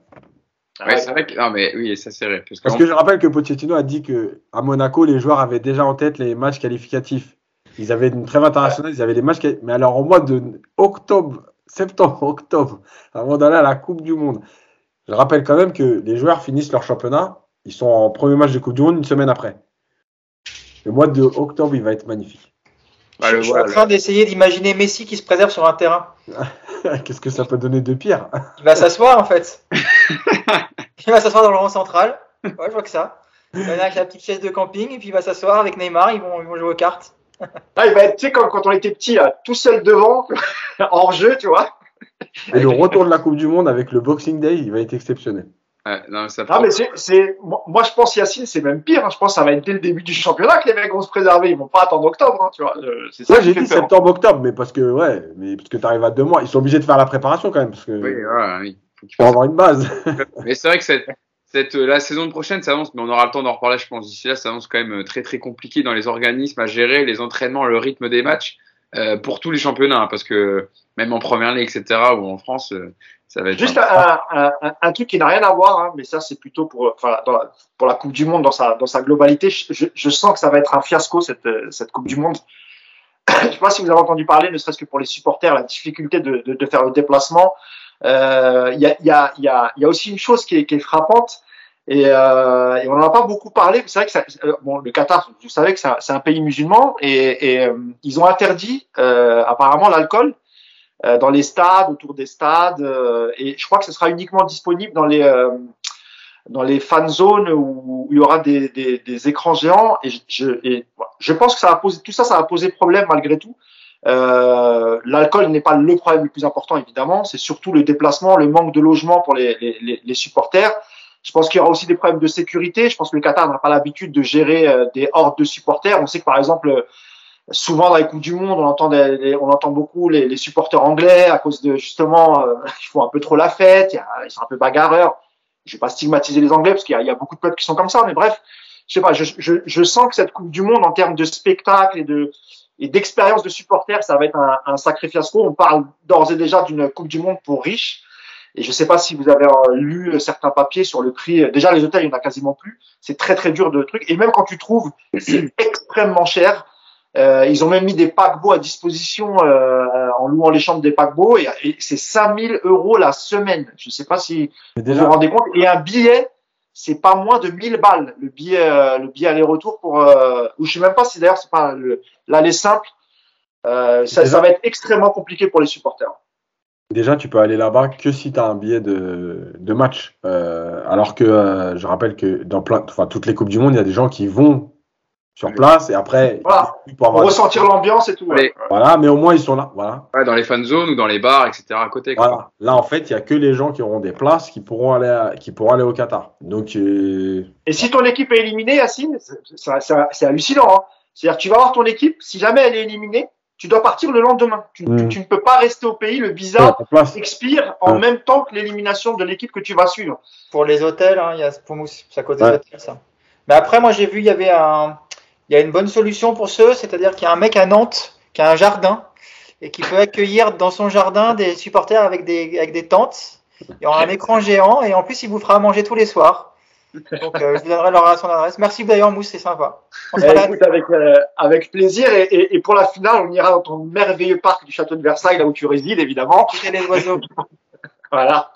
Ouais, c'est vrai que non mais oui, ça c'est vrai. Parce, parce que je rappelle que Pochettino a dit que à Monaco, les joueurs avaient déjà en tête les matchs qualificatifs. Ils avaient une trêve internationale, ils avaient les matchs, mais alors au mois de octobre, septembre, octobre, avant d'aller à la Coupe du Monde. Je rappelle quand même que les joueurs finissent leur championnat, ils sont en premier match de Coupe du Monde une semaine après. Le mois de octobre, il va être magnifique. Bah, je, je suis en train d'essayer d'imaginer Messi qui se préserve sur un terrain. Qu'est-ce que ça peut donner de pire Il va s'asseoir en fait. il va s'asseoir dans le rang central. Ouais, je vois que ça. Il y en a avec la petite chaise de camping et puis il va s'asseoir avec Neymar, ils vont, ils vont jouer aux cartes. Ah, il va être, tu sais, comme quand on était petit, là, tout seul devant, hors jeu, tu vois. Et le retour de la Coupe du Monde avec le Boxing Day, il va être exceptionnel. Ouais, non, ça Ah, mais c'est, c'est, moi, je pense, Yacine, c'est même pire. hein. Je pense que ça va être dès le début du championnat que les mecs vont se préserver. Ils vont pas attendre octobre, hein, tu vois. Euh, C'est ça Ouais, qui j'ai dit septembre-octobre, mais parce que, ouais, mais parce que t'arrives à deux mois. Ils sont obligés de faire la préparation quand même, parce que, Oui. Faut pour fasse- avoir une base. Mais c'est vrai que cette, cette, euh, la saison prochaine s'annonce, mais on aura le temps d'en reparler, je pense. D'ici là, ça s'annonce quand même euh, très très compliqué dans les organismes à gérer les entraînements, le rythme des matchs euh, pour tous les championnats, hein, parce que même en première ligue, etc. ou en France, euh, ça va être. Juste un, un, un, un truc qui n'a rien à voir, hein, mais ça c'est plutôt pour, enfin, dans la, pour la Coupe du Monde dans sa, dans sa globalité. Je, sens que ça va être un fiasco cette, euh, cette Coupe du Monde. je sais pas si vous avez entendu parler, ne serait-ce que pour les supporters, la difficulté de, de, de faire le déplacement. Euh, Il y, a, y, a, y, a, y a aussi une chose qui est, qui est frappante. Et, euh, et on n'en a pas beaucoup parlé. C'est vrai que ça, bon, le Qatar, vous savez que c'est un, pays musulman et, et euh, ils ont interdit euh, apparemment l'alcool dans les stades, autour des stades, euh, et je crois que ce sera uniquement disponible dans les euh, dans les fan zones où, il y aura des, des, des écrans géants. Et je, je, je pense que ça va poser tout ça, ça va poser problème malgré tout. Euh, L'alcool n'est pas le problème le plus important évidemment, c'est surtout le déplacement, le manque de logement pour les, les, les, supporters. Je pense qu'il y aura aussi des problèmes de sécurité. Je pense que le Qatar n'a pas l'habitude de gérer euh, des hordes de supporters. On sait que par exemple souvent dans les coupes du monde, on entend, des, on entend beaucoup les, les supporters anglais à cause de justement, euh, ils font un peu trop la fête, y a- ils sont un peu bagarreurs. Je vais pas stigmatiser les Anglais parce qu'il y, y a beaucoup de peuples qui sont comme ça, mais bref, je sais pas, je, je, je sens que cette coupe du monde en termes de spectacle et de et d'expérience de supporters, ça va être un, un sacré fiasco. On parle d'ores et déjà d'une coupe du monde pour riches. Et je sais pas si vous avez euh, lu certains papiers sur le prix. Déjà, les hôtels, il y en a quasiment plus. C'est très très dur de trucs. Et même quand tu trouves, c'est extrêmement cher. Euh, ils ont même mis des paquebots à disposition euh, en louant les chambres des paquebots et, et c'est 5000 euros la semaine. Je ne sais pas si vous vous rendez compte. Et un billet, c'est pas moins de 1000 balles le billet, euh, le billet aller-retour pour. Ou je sais même pas si d'ailleurs c'est pas le- l'aller simple. Ça, Déjà- ça va être extrêmement compliqué pour les supporters. déjà, tu peux aller là-bas que si tu as un billet de, de match. Alors que je rappelle que dans plein, enfin, toutes les Coupes du Monde, il y a des gens qui vont sur place et après, Voilà. ils- pour avoir- ressentir l'ambiance et tout. ouais. Voilà, mais au moins ils sont là. Voilà. Ouais, dans les fan zones ou dans les bars, etc. à côté. quoi. Voilà. Là, en fait, il y a que les gens qui auront des places qui pourront aller, à- qui pourront aller au Qatar. Donc, euh, Et si ton équipe est éliminée, Yacine, c'est- c'est c'est- c'est hallucinant. Hein. C'est-à-dire, tu vas voir ton équipe, si jamais elle est éliminée, tu dois partir le lendemain. Tu, Mm. tu- tu ne peux pas rester au pays, le ouais, visa place. expire en Ouais. même temps que l'élimination de l'équipe que tu vas suivre. Pour les hôtels, hein, il y a, pour nous, c'est à des Ouais. hôtels, ça. Mais après, moi, j'ai vu, il y avait un, il y a une bonne solution pour ceux, c'est-à-dire qu'il y a un mec à Nantes qui a un jardin et qui peut accueillir dans son jardin des supporters avec des, avec des tentes. Il y aura un écran géant et en plus, il vous fera manger tous les soirs. Donc, euh, je vous donnerai leur son adresse. Merci d'ailleurs, Mousse, c'est sympa. On Eh, écoute, avec, euh, avec plaisir. Et, et- et pour la finale, on ira dans ton merveilleux parc du château de Versailles, là où tu résides, évidemment. Écouter les oiseaux. Voilà.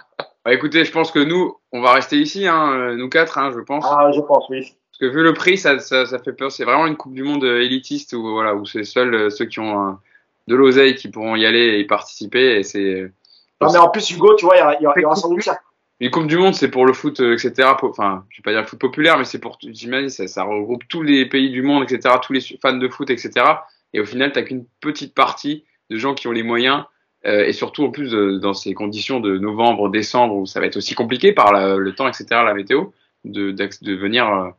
Bah, écoutez, je pense que nous, on va rester ici, hein, euh, nous quatre, hein, je pense. Ah, je pense, oui. Parce que vu le prix, ça, ça, ça fait peur. C'est vraiment une Coupe du Monde euh, élitiste où, voilà, où c'est seuls euh, ceux qui ont euh, de l'oseille qui pourront y aller et y participer. Et c'est Non, mais en plus, Hugo, tu vois, il y, aura- il y aura- sans doute ça. une Coupe du Monde, c'est pour le foot, etc. Enfin, je vais pas dire le foot populaire, mais c'est pour, j'imagine, ça, ça regroupe tous les pays du monde, etc. Tous les fans de foot, etc. Et au final, t'as qu'une petite partie de gens qui ont les moyens. euh, et surtout, en plus, de- dans ces conditions de novembre, décembre, où ça va être aussi compliqué par la- le temps, etc., la météo, de, venir euh,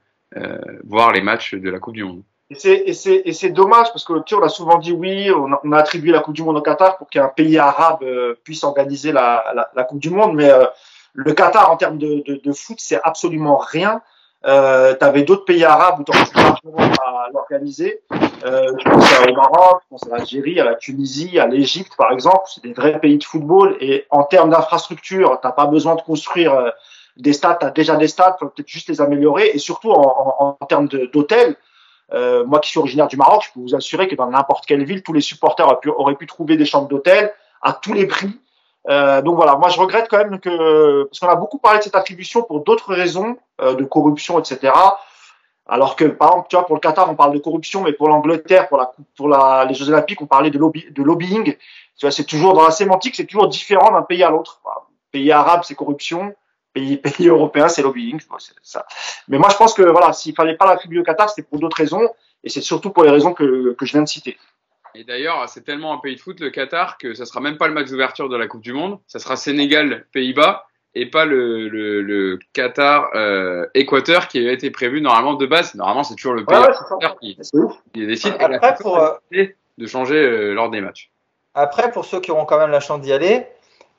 voir les matchs de la Coupe du Monde. Et c'est, dommage parce que tu on a souvent dit oui, on a, on a attribué la Coupe du Monde au Qatar pour qu'un pays arabe euh, puisse organiser la, la, la Coupe du Monde, mais euh, le Qatar en termes de, de, de foot, c'est absolument rien. Euh, tu d'autres pays arabes où tu aurais à l'organiser. Euh, je pense à l'Algérie, à la Tunisie, à l'Égypte par exemple. C'est des vrais pays de football et en termes d'infrastructure, t'as pas besoin de construire euh, des stades, tu déjà des stades, faut peut-être juste les améliorer et surtout en, termes d'hôtels. Euh, moi qui suis originaire du Maroc, je peux vous assurer que dans n'importe quelle ville, tous les supporters auraient pu, trouver des chambres d'hôtel à tous les prix. Euh, donc voilà, moi je regrette quand même que parce qu'on a beaucoup parlé de cette attribution pour d'autres raisons euh, de corruption, etc. Alors que par exemple, tu vois, pour le Qatar, on parle de corruption, mais pour l'Angleterre, pour la pour la, les Jeux Olympiques, on parlait de, lobby, de lobbying. Tu vois, c'est toujours dans la sémantique, c'est toujours différent d'un pays à l'autre. Voilà. Pays arabe, c'est corruption. Pays, pays européens, c'est lobbying. ça. Mais moi, je pense que voilà, s'il fallait pas la Coupe du Qatar, c'était pour d'autres raisons, et c'est surtout pour les raisons que, que je viens de citer. Et d'ailleurs, c'est tellement un pays de foot, le Qatar, que ça sera même pas le match d'ouverture de la Coupe du Monde. Ça sera Sénégal-Pays-Bas et pas le, le, le Qatar-Équateur qui avait été prévu normalement de base. Normalement, c'est toujours le pays ouais, ouais, qui, qui, décide Après, pour, de changer euh, lors des matchs. Après, pour ceux qui auront quand même la chance d'y aller,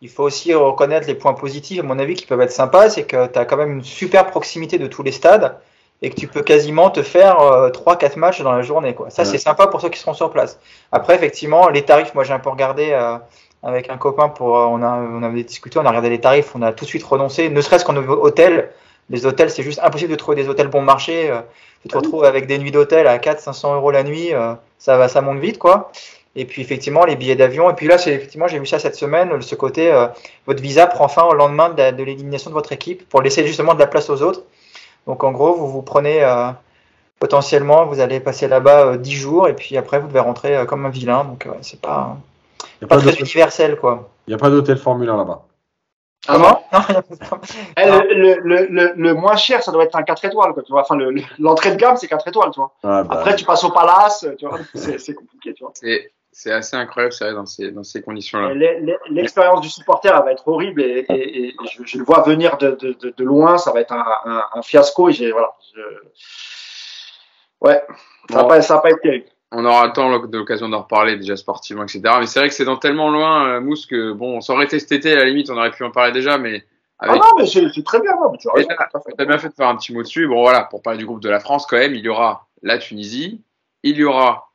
il faut aussi reconnaître les points positifs, à mon avis, qui peuvent être sympas. C'est que tu as quand même une super proximité de tous les stades et que tu peux quasiment te faire euh, 3-4 matchs dans la journée. Quoi. Ça, ouais. c'est sympa pour ceux qui seront sur place. Après, effectivement, les tarifs, moi j'ai un peu regardé euh, avec un copain, pour, euh, on, a, on avait discuté, on a regardé les tarifs, on a tout de suite renoncé, ne serait-ce qu'en hôtel. Les hôtels, c'est juste impossible de trouver des hôtels bon marché. Euh, tu te retrouves avec des nuits d'hôtel à 400-500 euros la nuit, euh, ça, va, ça monte vite. quoi. Et puis effectivement, les billets d'avion. Et puis là, c'est effectivement, j'ai vu ça cette semaine, ce côté, euh, votre visa prend fin au lendemain de, de l'élimination de votre équipe pour laisser justement de la place aux autres. Donc en gros, vous vous prenez euh, potentiellement, vous allez passer là-bas euh, 10 jours et puis après vous devez rentrer euh, comme un vilain. Donc c'est pas, pas, pas très universel quoi. Il n'y a pas d'hôtel Formule 1 là-bas. Ah non, eh, le, le, le, le, moins cher, ça doit être un 4 étoiles. Quoi, tu vois. Enfin, l'entrée de gamme, c'est 4 étoiles. Tu vois. Ah, bah, Après, tu passes au palace. Tu vois. C'est compliqué. Tu vois. C'est assez incroyable, c'est vrai, dans ces, dans ces conditions-là. L'expérience du supporter, elle va être horrible et, et, et je, je, le vois venir de, de, de, de, loin. Ça va être un, un, un fiasco. Et j'ai, voilà. Je... Ouais, ça bon. pas, pas été terrible on aura le temps l'occasion d'en reparler déjà sportivement, etc. Mais c'est vrai que c'est dans tellement loin, euh, Mousse, que bon, on s'aurait été cet été, à la limite, on aurait pu en parler déjà, mais. Avec... Ah non, mais c'est très bien, tu as, as bien fait de faire un petit mot dessus. Bon, voilà, pour parler du groupe de la France, quand même, il y aura la Tunisie, il y aura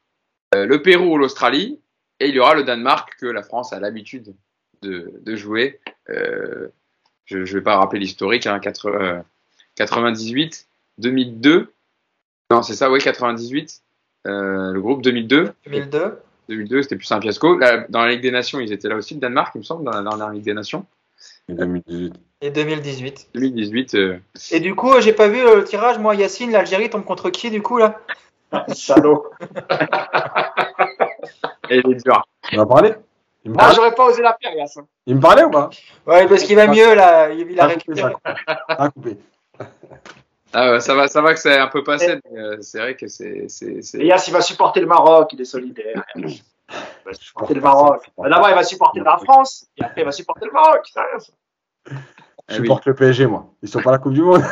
le Pérou ou l'Australie, et il y aura le Danemark que la France a l'habitude de, de, jouer. Euh, je ne vais pas rappeler l'historique, hein, 4, 98, 2002. Non, c'est ça, oui, 98. Euh, le groupe 2002. 2002. 2002, c'était plus un fiasco. Là, dans la Ligue des Nations, ils étaient là aussi, le Danemark, il me semble, dans la dernière Ligue des Nations. Et 2018. Et 2018. 2018. Euh... Et du coup, j'ai pas vu le tirage, moi, Yacine, l'Algérie tombe contre qui, du coup, là? Salaud. Et il est dur. On va parler ah, j'aurais pas osé la faire, Yacine. Il me parlait ou pas? Ouais, parce qu'il va mieux, là. Il a récupéré. Ah, coupé. Ah ouais, ça va, ça va que c'est un peu passé, mais euh, c'est vrai que c'est. Et Yass, il va supporter le Maroc, il est solidaire. Il va supporter le Maroc. D'abord, il va supporter la France, et après, il va supporter le Maroc. Ça, ça. Je supporte oui. le PSG, moi. Ils sont pas à la Coupe du Monde.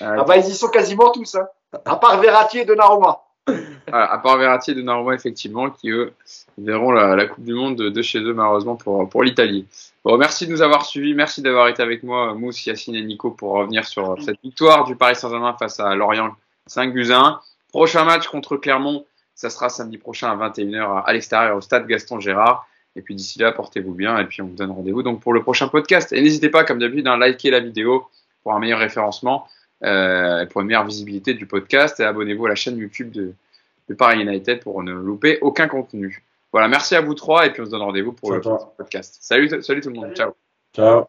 Ah bah, ils y sont quasiment tous, hein. à part Verratti et Donnarumma. À part Verratti et Donnarumma, effectivement, qui eux verront la, la, Coupe du Monde de, de, chez eux, malheureusement, pour, pour l'Italie. Bon, merci de nous avoir suivis, merci d'avoir été avec moi, Mousse, Yacine et Nico, pour revenir sur cette victoire du Paris Saint-Germain face à Lorient 5 buts 1. Prochain match contre Clermont, ça sera samedi prochain à 21h à l'extérieur au stade Gaston Gérard. Et puis d'ici là, portez-vous bien et puis on vous donne rendez-vous donc pour le prochain podcast. Et n'hésitez pas, comme d'habitude, à liker la vidéo pour un meilleur référencement, euh, pour une meilleure visibilité du podcast et abonnez-vous à la chaîne YouTube de, de Paris United pour ne louper aucun contenu. Voilà, merci à vous trois et puis on se donne rendez-vous pour le podcast. Salut, salut tout le monde. Ciao. Ciao.